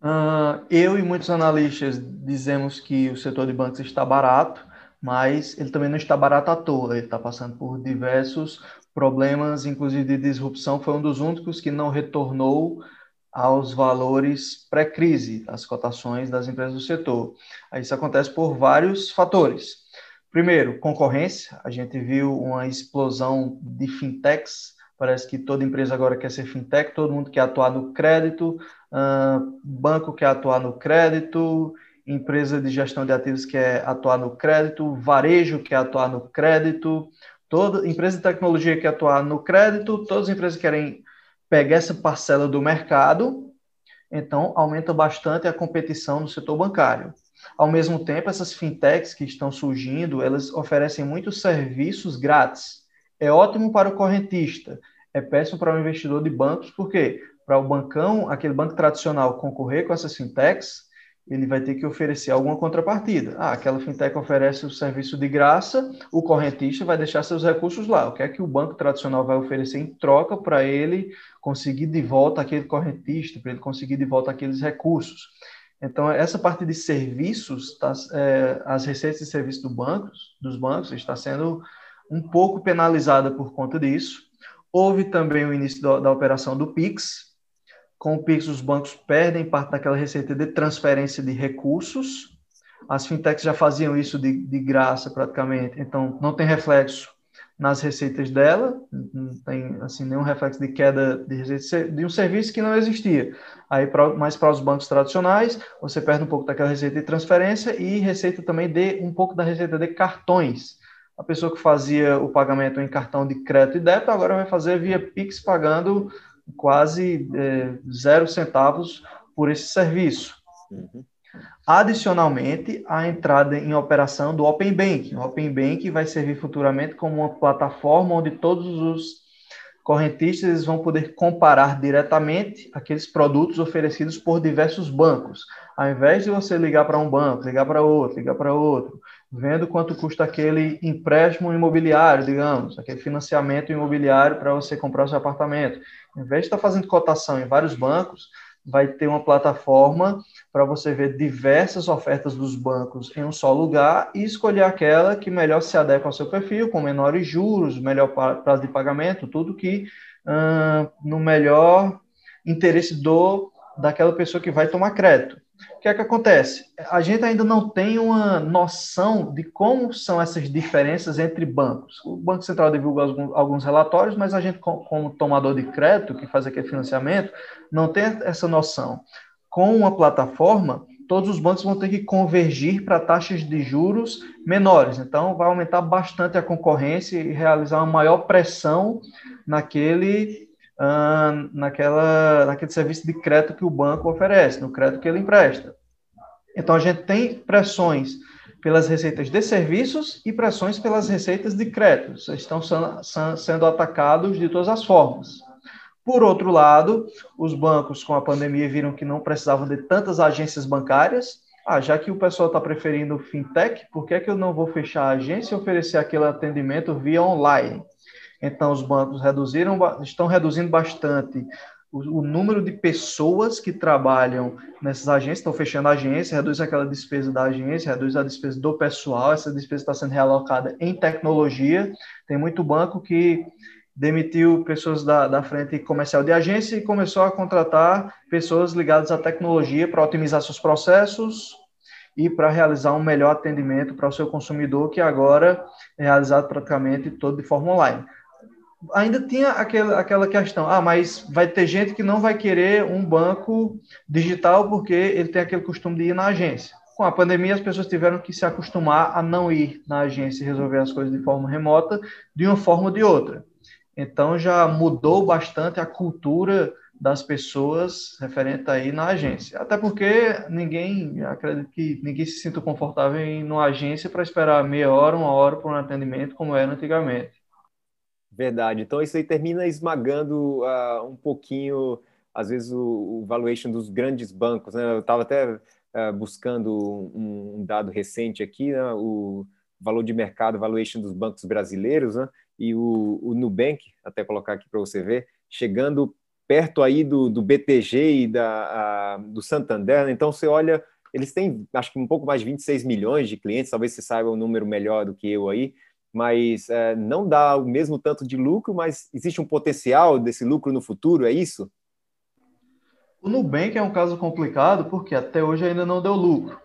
Uh, eu e muitos analistas dizemos que o setor de bancos está barato, mas ele também não está barato à toa. Ele está passando por diversos problemas, inclusive de disrupção, foi um dos únicos que não retornou aos valores pré-crise, as cotações das empresas do setor. Isso acontece por vários fatores. Primeiro, concorrência. A gente viu uma explosão de fintechs. Parece que toda empresa agora quer ser fintech, todo mundo quer atuar no crédito, uh, banco quer atuar no crédito, empresa de gestão de ativos quer atuar no crédito, varejo quer atuar no crédito, Toda empresa de tecnologia que atuar no crédito, todas as empresas querem pegar essa parcela do mercado, então aumenta bastante a competição no setor bancário. Ao mesmo tempo, essas fintechs que estão surgindo, elas oferecem muitos serviços grátis. É ótimo para o correntista, é péssimo para o investidor de bancos, porque para o bancão, aquele banco tradicional concorrer com essas fintechs, ele vai ter que oferecer alguma contrapartida. Ah, aquela fintech oferece o serviço de graça, o correntista vai deixar seus recursos lá. O que é que o banco tradicional vai oferecer em troca para ele conseguir de volta aquele correntista, para ele conseguir de volta aqueles recursos? Então, essa parte de serviços, tá, é, as receitas de serviço do bancos, dos bancos, está sendo um pouco penalizada por conta disso. Houve também o início da, da operação do PIX, com o Pix, os bancos perdem parte daquela receita de transferência de recursos. As fintechs já faziam isso de, de graça praticamente, então não tem reflexo nas receitas dela, não tem assim nenhum reflexo de queda de receita de um serviço que não existia. Aí, pra, mais para os bancos tradicionais, você perde um pouco daquela receita de transferência e receita também de um pouco da receita de cartões. A pessoa que fazia o pagamento em cartão de crédito e débito agora vai fazer via Pix pagando quase é, zero centavos por esse serviço. Uhum. Adicionalmente, a entrada em operação do Open Bank. O Open Bank vai servir futuramente como uma plataforma onde todos os correntistas vão poder comparar diretamente aqueles produtos oferecidos por diversos bancos. Ao invés de você ligar para um banco, ligar para outro, ligar para outro, vendo quanto custa aquele empréstimo imobiliário, digamos, aquele financiamento imobiliário para você comprar seu apartamento. Ao invés de estar fazendo cotação em vários bancos, vai ter uma plataforma para você ver diversas ofertas dos bancos em um só lugar e escolher aquela que melhor se adequa ao seu perfil, com menores juros, melhor prazo de pagamento, tudo que no melhor interesse do daquela pessoa que vai tomar crédito. O que é que acontece? A gente ainda não tem uma noção de como são essas diferenças entre bancos. O Banco Central divulga alguns relatórios, mas a gente, como tomador de crédito, que faz aquele financiamento, não tem essa noção. Com uma plataforma, todos os bancos vão ter que convergir para taxas de juros menores. Então, vai aumentar bastante a concorrência e realizar uma maior pressão naquele naquela, naquele serviço de crédito que o banco oferece, no crédito que ele empresta. Então, a gente tem pressões pelas receitas de serviços e pressões pelas receitas de crédito. Estão sendo atacados de todas as formas. Por outro lado, os bancos com a pandemia viram que não precisavam de tantas agências bancárias. Ah, já que o pessoal está preferindo fintech, por que, é que eu não vou fechar a agência e oferecer aquele atendimento via online? Então, os bancos reduziram, estão reduzindo bastante o, o, número de pessoas que trabalham nessas agências, estão fechando a agência, reduz aquela despesa da agência, reduz a despesa do pessoal, essa despesa está sendo realocada em tecnologia. Tem muito banco que demitiu pessoas da, da frente comercial de agência e começou a contratar pessoas ligadas à tecnologia para otimizar seus processos, e para realizar um melhor atendimento para o seu consumidor, que agora é realizado praticamente todo de forma online ainda tinha aquela, aquela questão, ah, mas vai ter gente que não vai querer um banco digital porque ele tem aquele costume de ir na agência. Com a pandemia, as pessoas tiveram que se acostumar a não ir na agência e resolver as coisas de forma remota, de uma forma ou de outra. Então, já mudou bastante a cultura das pessoas referente aí na agência. Até porque ninguém, acredito que ninguém se sinta confortável em ir numa agência para esperar meia hora, uma hora por um atendimento, como era antigamente. Verdade. Então isso aí termina esmagando uh, um pouquinho, às vezes, o, o, valuation dos grandes bancos. Né? Eu estava até uh, buscando um, um, dado recente aqui, né? o valor de mercado, valuation dos bancos brasileiros, né? e o, o Nubank, até colocar aqui para você ver, chegando perto aí do, do BTG e da, a, do Santander. Né? Então você olha, eles têm, acho que um pouco mais de 26 milhões de clientes, talvez você saiba um número melhor do que eu aí, mas é, não dá o mesmo tanto de lucro, mas existe um potencial desse lucro no futuro, é isso? O Nubank é um caso complicado porque até hoje ainda não deu lucro.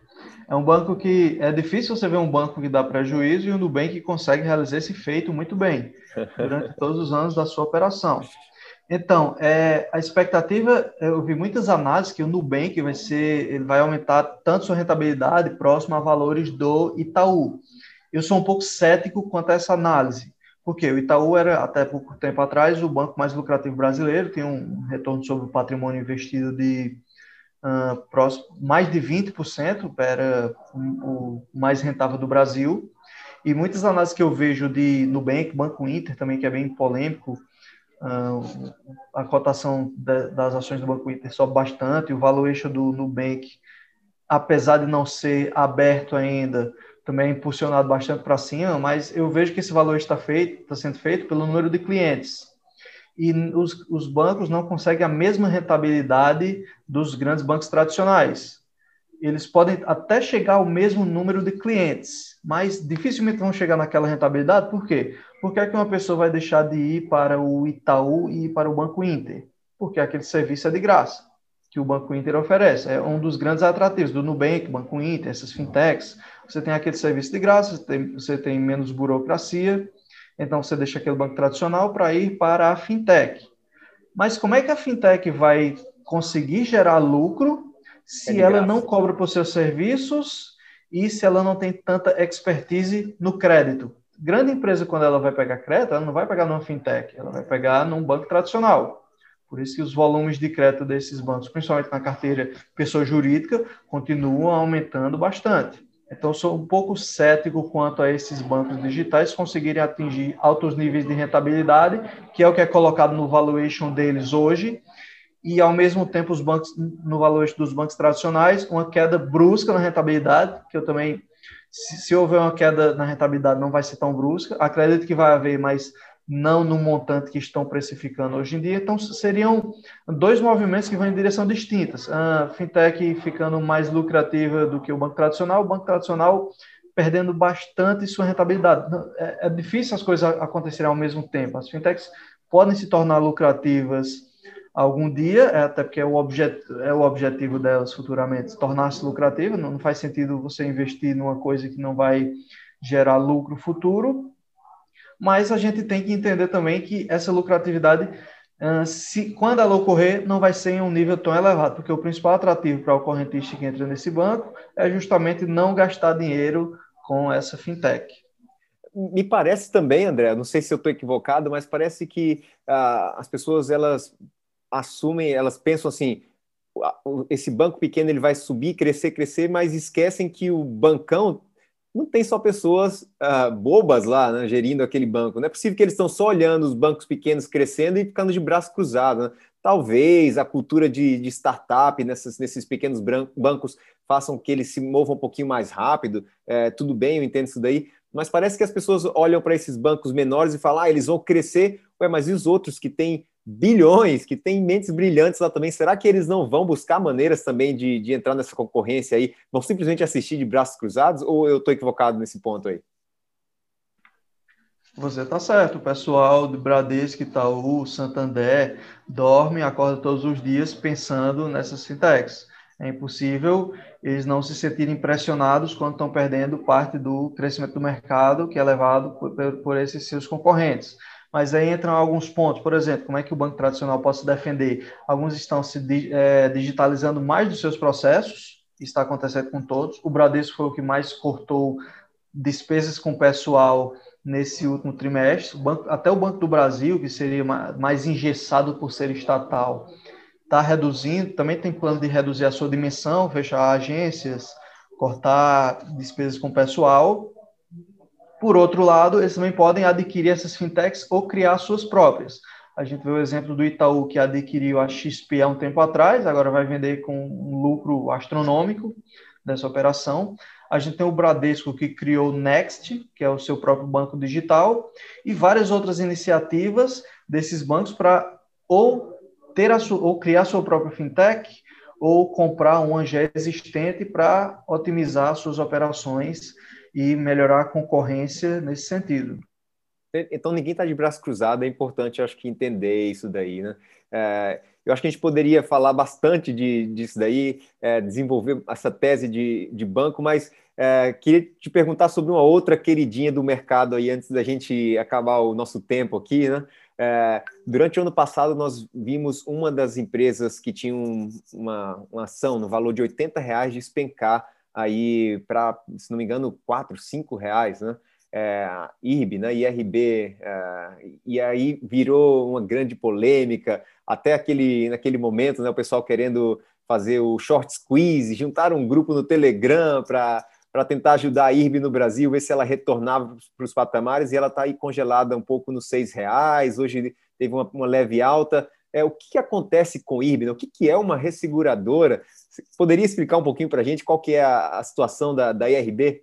É um banco que é difícil você ver um banco que dá prejuízo e o Nubank consegue realizar esse feito muito bem durante todos os anos da sua operação. Então, é, a expectativa, eu vi muitas análises que o Nubank vai ser, ele vai aumentar tanto sua rentabilidade próximo a valores do Itaú eu sou um pouco cético quanto a essa análise, porque o Itaú era, até pouco tempo atrás, o banco mais lucrativo brasileiro, tem um retorno sobre o patrimônio investido de uh, próximo, mais de 20%, era o, mais rentável do Brasil, e muitas análises que eu vejo de Nubank, Banco Inter também, que é bem polêmico, uh, a cotação de, das ações do Banco Inter sobe bastante, o valuation do Nubank, apesar de não ser aberto ainda, também impulsionado bastante para cima, mas eu vejo que esse valor está feito, está sendo feito pelo número de clientes. E os, os bancos não conseguem a mesma rentabilidade dos grandes bancos tradicionais. Eles podem até chegar ao mesmo número de clientes, mas dificilmente vão chegar naquela rentabilidade. Por quê? Porque é que uma pessoa vai deixar de ir para o Itaú e ir para o Banco Inter? Porque aquele serviço é de graça que o Banco Inter oferece. É um dos grandes atrativos do Nubank, Banco Inter, essas fintechs você tem aquele serviço de graça, você tem, você tem menos burocracia, então você deixa aquele banco tradicional para ir para a fintech. Mas como é que a fintech vai conseguir gerar lucro se é ela não cobra por seus serviços e se ela não tem tanta expertise no crédito? Grande empresa, quando ela vai pegar crédito, ela não vai pegar numa fintech, ela vai pegar num banco tradicional. Por isso que os volumes de crédito desses bancos, principalmente na carteira pessoa jurídica, continuam aumentando bastante. Então, sou um pouco cético quanto a esses bancos digitais conseguirem atingir altos níveis de rentabilidade, que é o que é colocado no valuation deles hoje, e ao mesmo tempo os bancos no valuation dos bancos tradicionais, uma queda brusca na rentabilidade, que eu também se, se houver uma queda na rentabilidade não vai ser tão brusca. Acredito que vai haver, mas não no montante que estão precificando hoje em dia. Então, seriam dois movimentos que vão em direção distintas. A fintech ficando mais lucrativa do que o banco tradicional, o banco tradicional perdendo bastante sua rentabilidade. É, é difícil as coisas acontecerem ao mesmo tempo. As fintechs podem se tornar lucrativas algum dia, é, até porque é o, objet, é o objetivo delas futuramente, tornar-se lucrativa. Não, não faz sentido você investir numa coisa que não vai gerar lucro futuro, mas a gente tem que entender também que essa lucratividade, se, quando ela ocorrer, não vai ser em um nível tão elevado, porque o principal atrativo para o correntista que entra nesse banco é justamente não gastar dinheiro com essa fintech. Me parece também, André, não sei se eu estou equivocado, mas parece que ah, as pessoas elas assumem, elas pensam assim, esse banco pequeno ele vai subir, crescer, crescer, mas esquecem que o bancão não tem só pessoas uh, bobas lá, né, gerindo aquele banco. Não é possível que eles estão só olhando os bancos pequenos crescendo e ficando de braço cruzado. Né? Talvez a cultura de, de startup nessas, nesses pequenos bancos façam que eles se movam um pouquinho mais rápido. É, tudo bem, eu entendo isso daí. Mas parece que as pessoas olham para esses bancos menores e falam, ah, eles vão crescer. Ué, mas e os outros que têm bilhões, que têm mentes brilhantes lá também, será que eles não vão buscar maneiras também de, de entrar nessa concorrência aí? Vão simplesmente assistir de braços cruzados ou eu estou equivocado nesse ponto aí? Você está certo, o pessoal do Bradesco, Itaú, Santander, dorme acorda todos os dias pensando nessas fintechs. É impossível eles não se sentirem pressionados quando estão perdendo parte do crescimento do mercado que é levado por, por esses seus concorrentes mas aí entram alguns pontos, por exemplo, como é que o banco tradicional pode se defender? Alguns estão se é, digitalizando mais dos seus processos, está acontecendo com todos. O Bradesco foi o que mais cortou despesas com pessoal nesse último trimestre. O banco, até o Banco do Brasil, que seria mais engessado por ser estatal, está reduzindo, também tem plano de reduzir a sua dimensão, fechar agências, cortar despesas com pessoal, por outro lado, eles também podem adquirir essas fintechs ou criar suas próprias. A gente vê o exemplo do Itaú, que adquiriu a XP há um tempo atrás, agora vai vender com um lucro astronômico dessa operação. A gente tem o Bradesco, que criou o Next, que é o seu próprio banco digital, e várias outras iniciativas desses bancos para ou ter ou criar sua própria fintech, ou comprar uma já existente para otimizar suas operações e melhorar a concorrência nesse sentido. Então ninguém está de braço cruzado, é importante, acho que entender isso daí, né? É, eu acho que a gente poderia falar bastante de, disso daí, é, desenvolver essa tese de, de banco, mas é, queria te perguntar sobre uma outra queridinha do mercado aí, antes da gente acabar o nosso tempo aqui, né? É, durante o ano passado, nós vimos uma das empresas que tinha uma, uma ação no valor de 80 reais despencar aí para, se não me engano, quatro, cinco reais, né? É, IRB, né? IRB, é, e aí virou uma grande polêmica, até aquele, naquele momento, né, o pessoal querendo fazer o short squeeze, juntaram um grupo no Telegram para para tentar ajudar a IRB no Brasil, ver se ela retornava para os patamares, e ela está aí congelada um pouco nos seis reais, hoje teve uma, uma leve alta. É, o que, que acontece com IRB? Né? O que, que é uma resseguradora? Você poderia explicar um pouquinho para a gente qual que é a, a situação da, da IRB?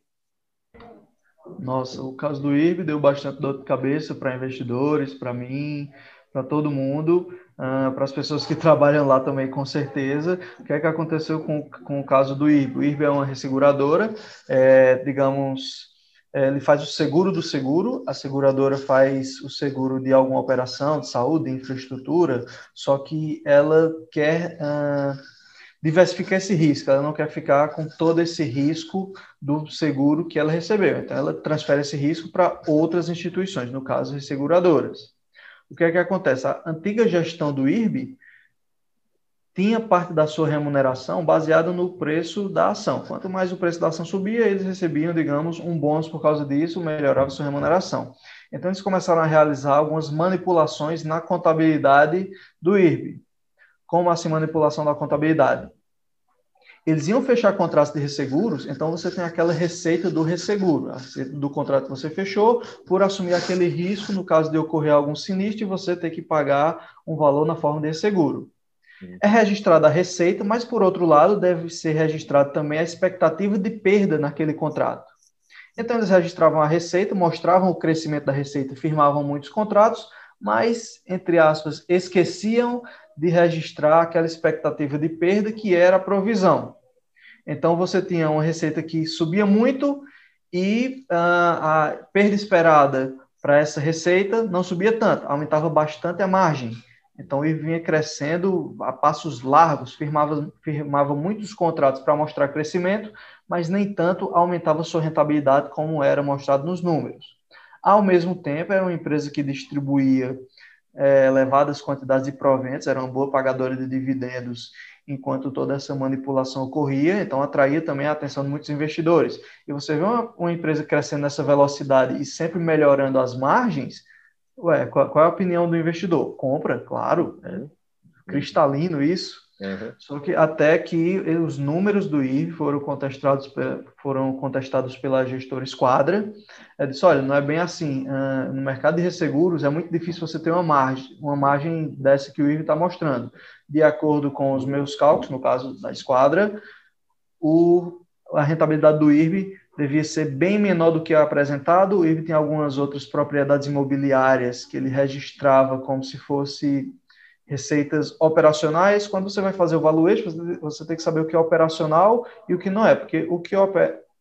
Nossa, o caso do IRB deu bastante dor de cabeça para investidores, para mim, para todo mundo, uh, para as pessoas que trabalham lá também, com certeza. O que é que aconteceu com, com o caso do IRB? O IRB é uma resseguradora, é, digamos, é, ele faz o seguro do seguro, a seguradora faz o seguro de alguma operação de saúde, de infraestrutura, só que ela quer. Uh, diversificar esse risco, ela não quer ficar com todo esse risco do seguro que ela recebeu. Então, ela transfere esse risco para outras instituições, no caso, as seguradoras. O que é que acontece? A antiga gestão do IRB tinha parte da sua remuneração baseada no preço da ação. Quanto mais o preço da ação subia, eles recebiam, digamos, um bônus por causa disso, melhorava sua remuneração. Então, eles começaram a realizar algumas manipulações na contabilidade do IRB. Como assim manipulação da contabilidade? eles iam fechar contratos de resseguros, então você tem aquela receita do resseguro, a receita do contrato que você fechou, por assumir aquele risco no caso de ocorrer algum sinistro e você ter que pagar um valor na forma de resseguro. É registrada a receita, mas por outro lado deve ser registrada também a expectativa de perda naquele contrato. Então eles registravam a receita, mostravam o crescimento da receita, firmavam muitos contratos, mas, entre aspas, esqueciam de registrar aquela expectativa de perda que era a provisão. Então, você tinha uma receita que subia muito e uh, a perda esperada para essa receita não subia tanto, aumentava bastante a margem. Então, ele vinha crescendo a passos largos, firmava, firmava muitos contratos para mostrar crescimento, mas nem tanto aumentava sua rentabilidade como era mostrado nos números. Ao mesmo tempo, era uma empresa que distribuía é, elevadas quantidades de proventos, era uma boa pagadora de dividendos enquanto toda essa manipulação ocorria, então atraía também a atenção de muitos investidores. E você vê uma, uma empresa crescendo nessa velocidade e sempre melhorando as margens, ué, qual, qual é a opinião do investidor? Compra, claro, é cristalino isso. Uhum. Só que até que os números do IR foram contestados, foram contestados pela gestora Esquadra, é disse, olha, não é bem assim. No mercado de resseguros é muito difícil você ter uma margem, uma margem dessa que o IR está mostrando. De acordo com os meus cálculos, no caso da Esquadra, o, a rentabilidade do IRB devia ser bem menor do que é apresentado. O IRB tem algumas outras propriedades imobiliárias que ele registrava como se fosse receitas operacionais, quando você vai fazer o valuation, você tem que saber o que é operacional e o que não é, porque o que,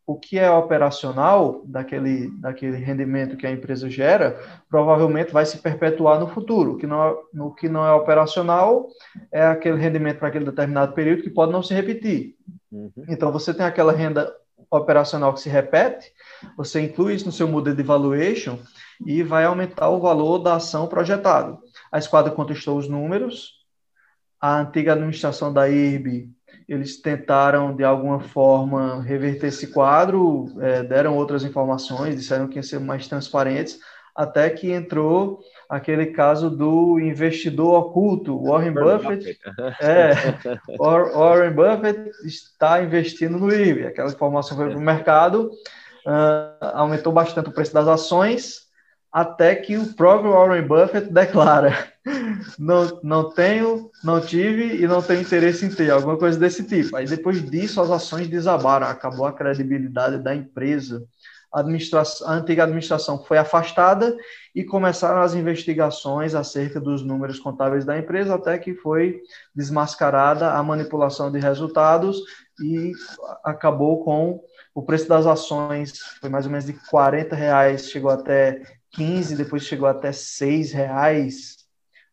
o que é operacional daquele, daquele rendimento que a empresa gera, provavelmente vai se perpetuar no futuro. O que não é, o que não é operacional é aquele rendimento para aquele determinado período que pode não se repetir. Uhum. Então, você tem aquela renda operacional que se repete, você inclui isso no seu modelo de valuation e vai aumentar o valor da ação projetada. A esquadra contestou os números. A antiga administração da IRB, eles tentaram, de alguma forma, reverter esse quadro, é, deram outras informações, disseram que iam ser mais transparentes, até que entrou aquele caso do investidor oculto, Warren Buffett. É, Warren Buffett está investindo no IRB. Aquela informação foi para o mercado, uh, aumentou bastante o preço das ações, até que o próprio Warren Buffett declara: não, não tenho, não tive e não tenho interesse em ter, alguma coisa desse tipo. Aí depois disso as ações desabaram, acabou a credibilidade da empresa. A, administração, a antiga administração foi afastada e começaram as investigações acerca dos números contábeis da empresa, até que foi desmascarada a manipulação de resultados e acabou com o preço das ações, foi mais ou menos de 40 reais, chegou até 15, depois chegou até 6 reais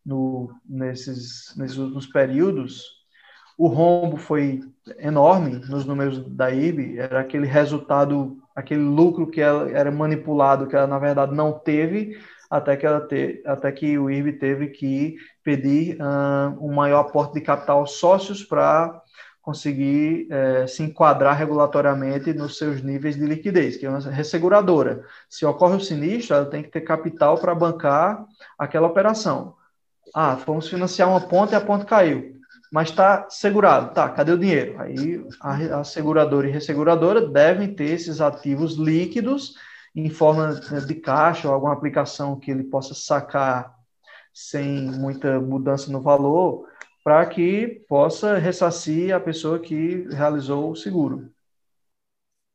no, nesses, nesses últimos períodos. O rombo foi enorme nos números da IB, era aquele resultado, aquele lucro que ela era manipulado, que ela na verdade não teve, até que, ela te, até que o IRB teve que pedir um maior aporte de capital sócios para conseguir é, se enquadrar regulatoriamente nos seus níveis de liquidez, que é uma resseguradora. Se ocorre o sinistro, ela tem que ter capital para bancar aquela operação. Ah, fomos financiar uma ponte e a ponte caiu, mas está segurado. Tá, cadê o dinheiro? Aí a, a seguradora e resseguradora devem ter esses ativos líquidos em forma de caixa ou alguma aplicação que ele possa sacar sem muita mudança no valor, para que possa ressarcir a pessoa que realizou o seguro.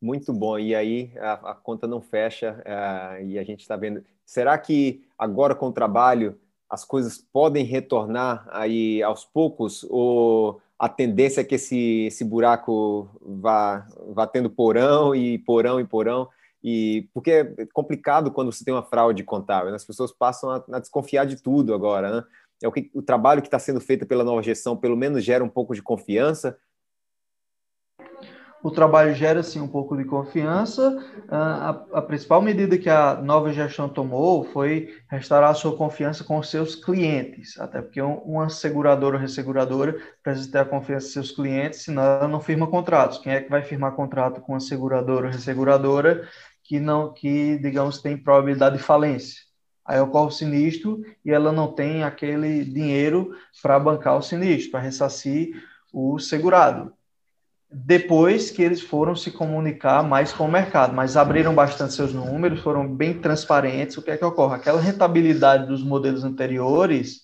Muito bom. E aí a, a conta não fecha uh, e a gente está vendo. Será que agora com o trabalho as coisas podem retornar aí aos poucos ou a tendência é que esse, esse buraco vá, vá tendo porão e porão e porão? E porque é complicado quando você tem uma fraude contábil, né? as pessoas passam a, a desconfiar de tudo agora, né? É o, que, o trabalho que está sendo feito pela nova gestão, pelo menos gera um pouco de confiança? O trabalho gera, sim, um pouco de confiança. Ah, a, a, principal medida que a nova gestão tomou foi restaurar a sua confiança com os seus clientes, até porque uma seguradora ou resseguradora precisa ter a confiança dos seus clientes, senão ela não firma contratos. Quem é que vai firmar contrato com uma seguradora ou resseguradora que, não, que digamos, tem probabilidade de falência? Aí ocorre o sinistro e ela não tem aquele dinheiro para bancar o sinistro, para ressarcir o segurado. depois que eles foram se comunicar mais com o mercado, mas abriram bastante seus números, foram bem transparentes. O que é que ocorre? Aquela rentabilidade dos modelos anteriores,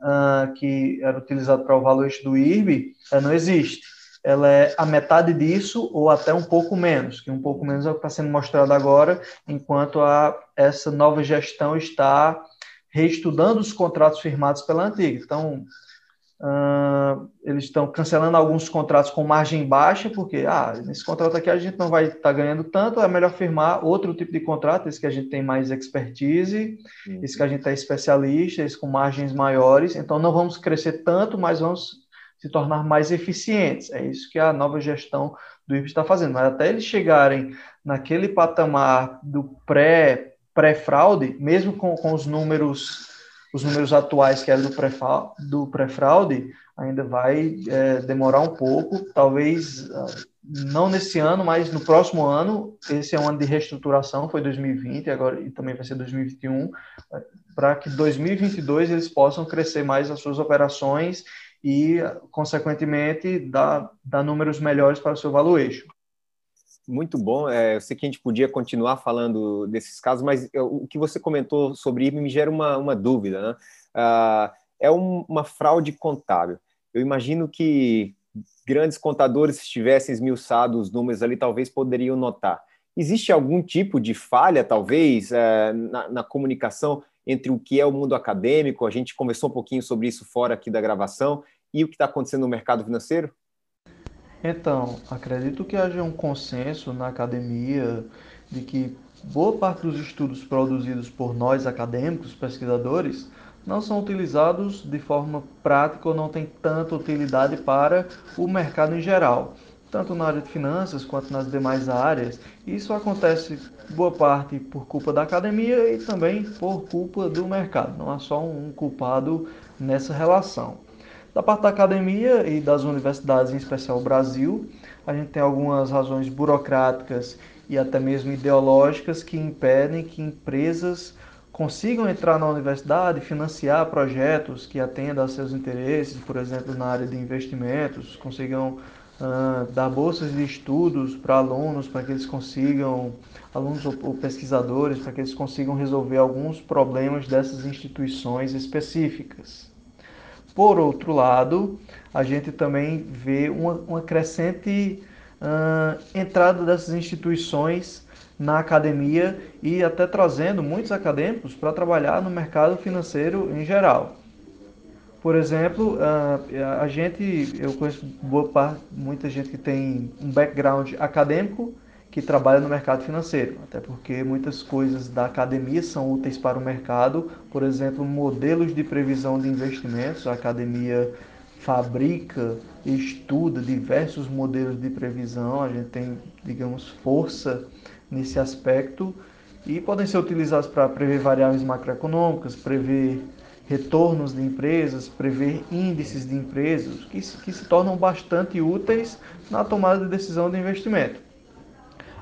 uh, que era utilizado para o valor do IRB, uh, não existe. Ela é a metade disso ou até um pouco menos, que um pouco menos é o que está sendo mostrado agora, enquanto a, essa nova gestão está reestudando os contratos firmados pela antiga. Então, Uh, eles estão cancelando alguns contratos com margem baixa, porque ah, nesse contrato aqui a gente não vai estar tá ganhando tanto, é melhor firmar outro tipo de contrato, esse que a gente tem mais expertise, uhum. esse que a gente é especialista, esse com margens maiores, então não vamos crescer tanto, mas vamos se tornar mais eficientes. É isso que a nova gestão do IFE está fazendo. Mas até eles chegarem naquele patamar do pré, pré-fraude, mesmo com, com os números os números atuais que eram do pré-fraude ainda vai é, demorar um pouco, talvez ah, não nesse ano, mas no próximo ano. Esse é um ano de reestruturação, foi 2020 agora e também vai ser 2021, para que 2022 eles possam crescer mais as suas operações e, consequentemente, dar, dar números melhores para o seu valuation muito bom. É, eu sei que a gente podia continuar falando desses casos, mas eu, o que você comentou sobre IRB me gera uma, uma dúvida. Né? Ah, é um, uma fraude contábil. Eu imagino que grandes contadores, se tivessem esmiuçado os números ali, talvez poderiam notar. Existe algum tipo de falha, talvez, é, na, na comunicação entre o que é o mundo acadêmico? A gente conversou um pouquinho sobre isso fora aqui da gravação e o que está acontecendo no mercado financeiro? Então, acredito que haja um consenso na academia de que boa parte dos estudos produzidos por nós acadêmicos, pesquisadores, não são utilizados de forma prática ou não têm tanta utilidade para o mercado em geral, tanto na área de finanças quanto nas demais áreas. Isso acontece boa parte por culpa da academia e também por culpa do mercado. Não há só um culpado nessa relação. Da parte da academia e das universidades, em especial o Brasil, a gente tem algumas razões burocráticas e até mesmo ideológicas que impedem que empresas consigam entrar na universidade, financiar projetos que atendam a seus interesses, por exemplo, na área de investimentos, consigam uh, dar bolsas de estudos para alunos, para que eles consigam, alunos ou, ou pesquisadores, para que eles consigam resolver alguns problemas dessas instituições específicas. Por outro lado, a gente também vê uma, uma crescente uh, entrada dessas instituições na academia e até trazendo muitos acadêmicos para trabalhar no mercado financeiro em geral. Por exemplo, a gente, eu conheço boa parte, muita gente que tem um background acadêmico que trabalha no mercado financeiro, até porque muitas coisas da academia são úteis para o mercado, por exemplo, modelos de previsão de investimentos, a academia fabrica e estuda diversos modelos de previsão, a gente tem, digamos, força nesse aspecto. E podem ser utilizados para prever variáveis macroeconômicas, prever retornos de empresas, prever índices de empresas, que, que se tornam bastante úteis na tomada de decisão de investimento.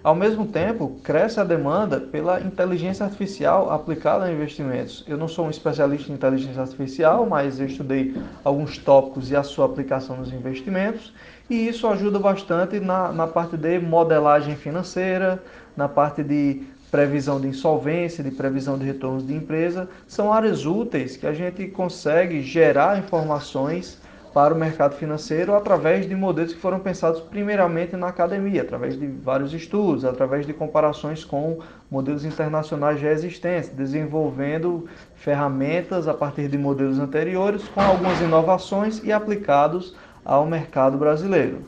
Ao mesmo tempo, cresce a demanda pela inteligência artificial aplicada a investimentos. Eu não sou um especialista em inteligência artificial, mas eu estudei alguns tópicos e a sua aplicação nos investimentos, e isso ajuda bastante na, na parte de modelagem financeira, na parte de previsão de insolvência, de previsão de retornos de empresa. São áreas úteis que a gente consegue gerar informações para o mercado financeiro através de modelos que foram pensados primeiramente na academia, através de vários estudos, através de comparações com modelos internacionais já existentes, desenvolvendo ferramentas a partir de modelos anteriores com algumas inovações e aplicados ao mercado brasileiro.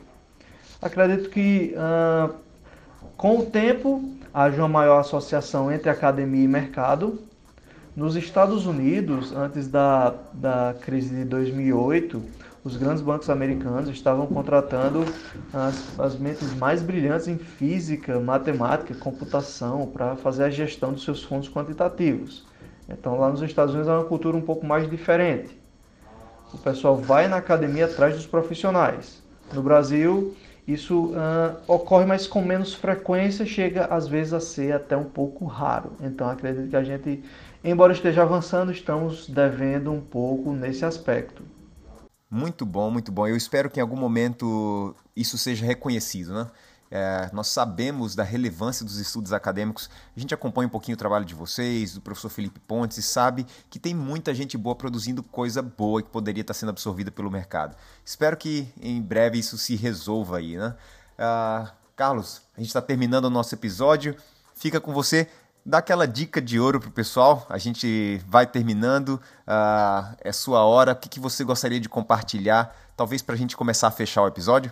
Acredito que uh, com o tempo haja uma maior associação entre academia e mercado. Nos Estados Unidos, antes da, da crise de 2008, os grandes bancos americanos estavam contratando as, as mentes mais brilhantes em física, matemática, computação para fazer a gestão dos seus fundos quantitativos. Então lá nos Estados Unidos é uma cultura um pouco mais diferente. O pessoal vai na academia atrás dos profissionais. No Brasil, isso uh, ocorre, mas com menos frequência, chega às vezes a ser até um pouco raro. Então acredito que a gente, embora esteja avançando, estamos devendo um pouco nesse aspecto. Muito bom, muito bom. Eu espero que em algum momento isso seja reconhecido, né? É, nós sabemos da relevância dos estudos acadêmicos. A gente acompanha um pouquinho o trabalho de vocês, do professor Felipe Pontes, e sabe que tem muita gente boa produzindo coisa boa que poderia estar sendo absorvida pelo mercado. Espero que em breve isso se resolva aí, né? Uh, Carlos, a gente está terminando o nosso episódio. Fica com você. Dá aquela dica de ouro pro pessoal. A gente vai terminando. Uh, é sua hora. O que, que você gostaria de compartilhar? Talvez para a gente começar a fechar o episódio?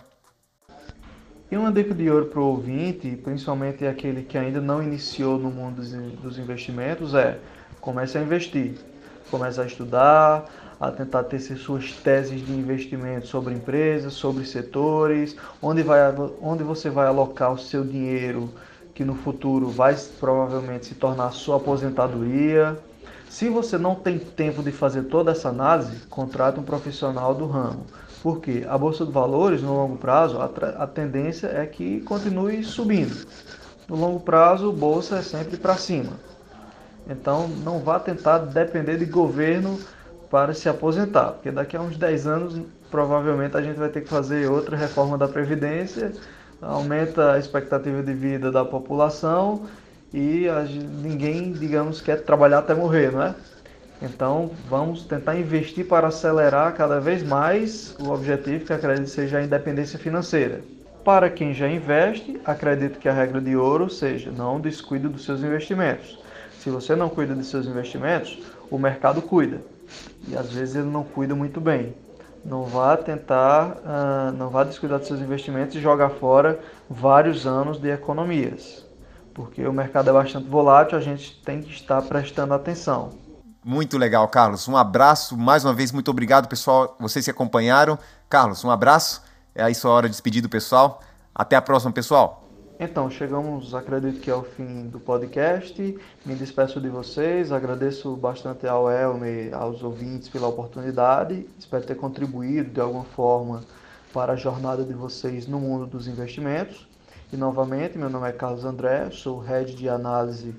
E uma dica de ouro para o ouvinte, principalmente aquele que ainda não iniciou no mundo dos investimentos, é comece a investir. Comece a estudar, a tentar ter suas teses de investimento sobre empresas, sobre setores, onde, vai, onde você vai alocar o seu dinheiro, que no futuro vai provavelmente se tornar sua aposentadoria. Se você não tem tempo de fazer toda essa análise, contrate um profissional do ramo porque a bolsa de valores, no longo prazo, a, a tendência é que continue subindo. No longo prazo, bolsa é sempre para cima. Então, não vá tentar depender de governo para se aposentar, porque daqui a uns 10 anos, provavelmente, a gente vai ter que fazer outra reforma da Previdência, aumenta a expectativa de vida da população e ninguém, digamos, quer trabalhar até morrer, não é? Então, vamos tentar investir para acelerar cada vez mais o objetivo que acredito seja a independência financeira. Para quem já investe, acredito que a regra de ouro seja não descuide dos seus investimentos. Se você não cuida dos seus investimentos, o mercado cuida. E às vezes ele não cuida muito bem. Não vá tentar, uh, não vá descuidar dos seus investimentos e jogar fora vários anos de economias. Porque o mercado é bastante volátil, a gente tem que estar prestando atenção. Muito legal, Carlos. Um abraço. Mais uma vez, muito obrigado, pessoal. Vocês que acompanharam. Carlos, um abraço. É aí sua hora de despedir do pessoal. Até a próxima, pessoal. Então, chegamos, acredito que ao fim do podcast. Me despeço de vocês. Agradeço bastante ao Elmer, aos ouvintes pela oportunidade. Espero ter contribuído de alguma forma para a jornada de vocês no mundo dos investimentos. E novamente, meu nome é Carlos André, sou head de análise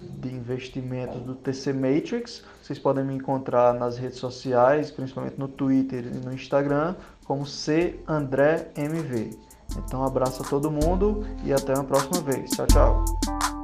de investimentos do TC Matrix. Vocês podem me encontrar nas redes sociais, principalmente no Twitter e no Instagram, como C André MV. Então, um abraço a todo mundo e até uma próxima vez. Tchau, tchau.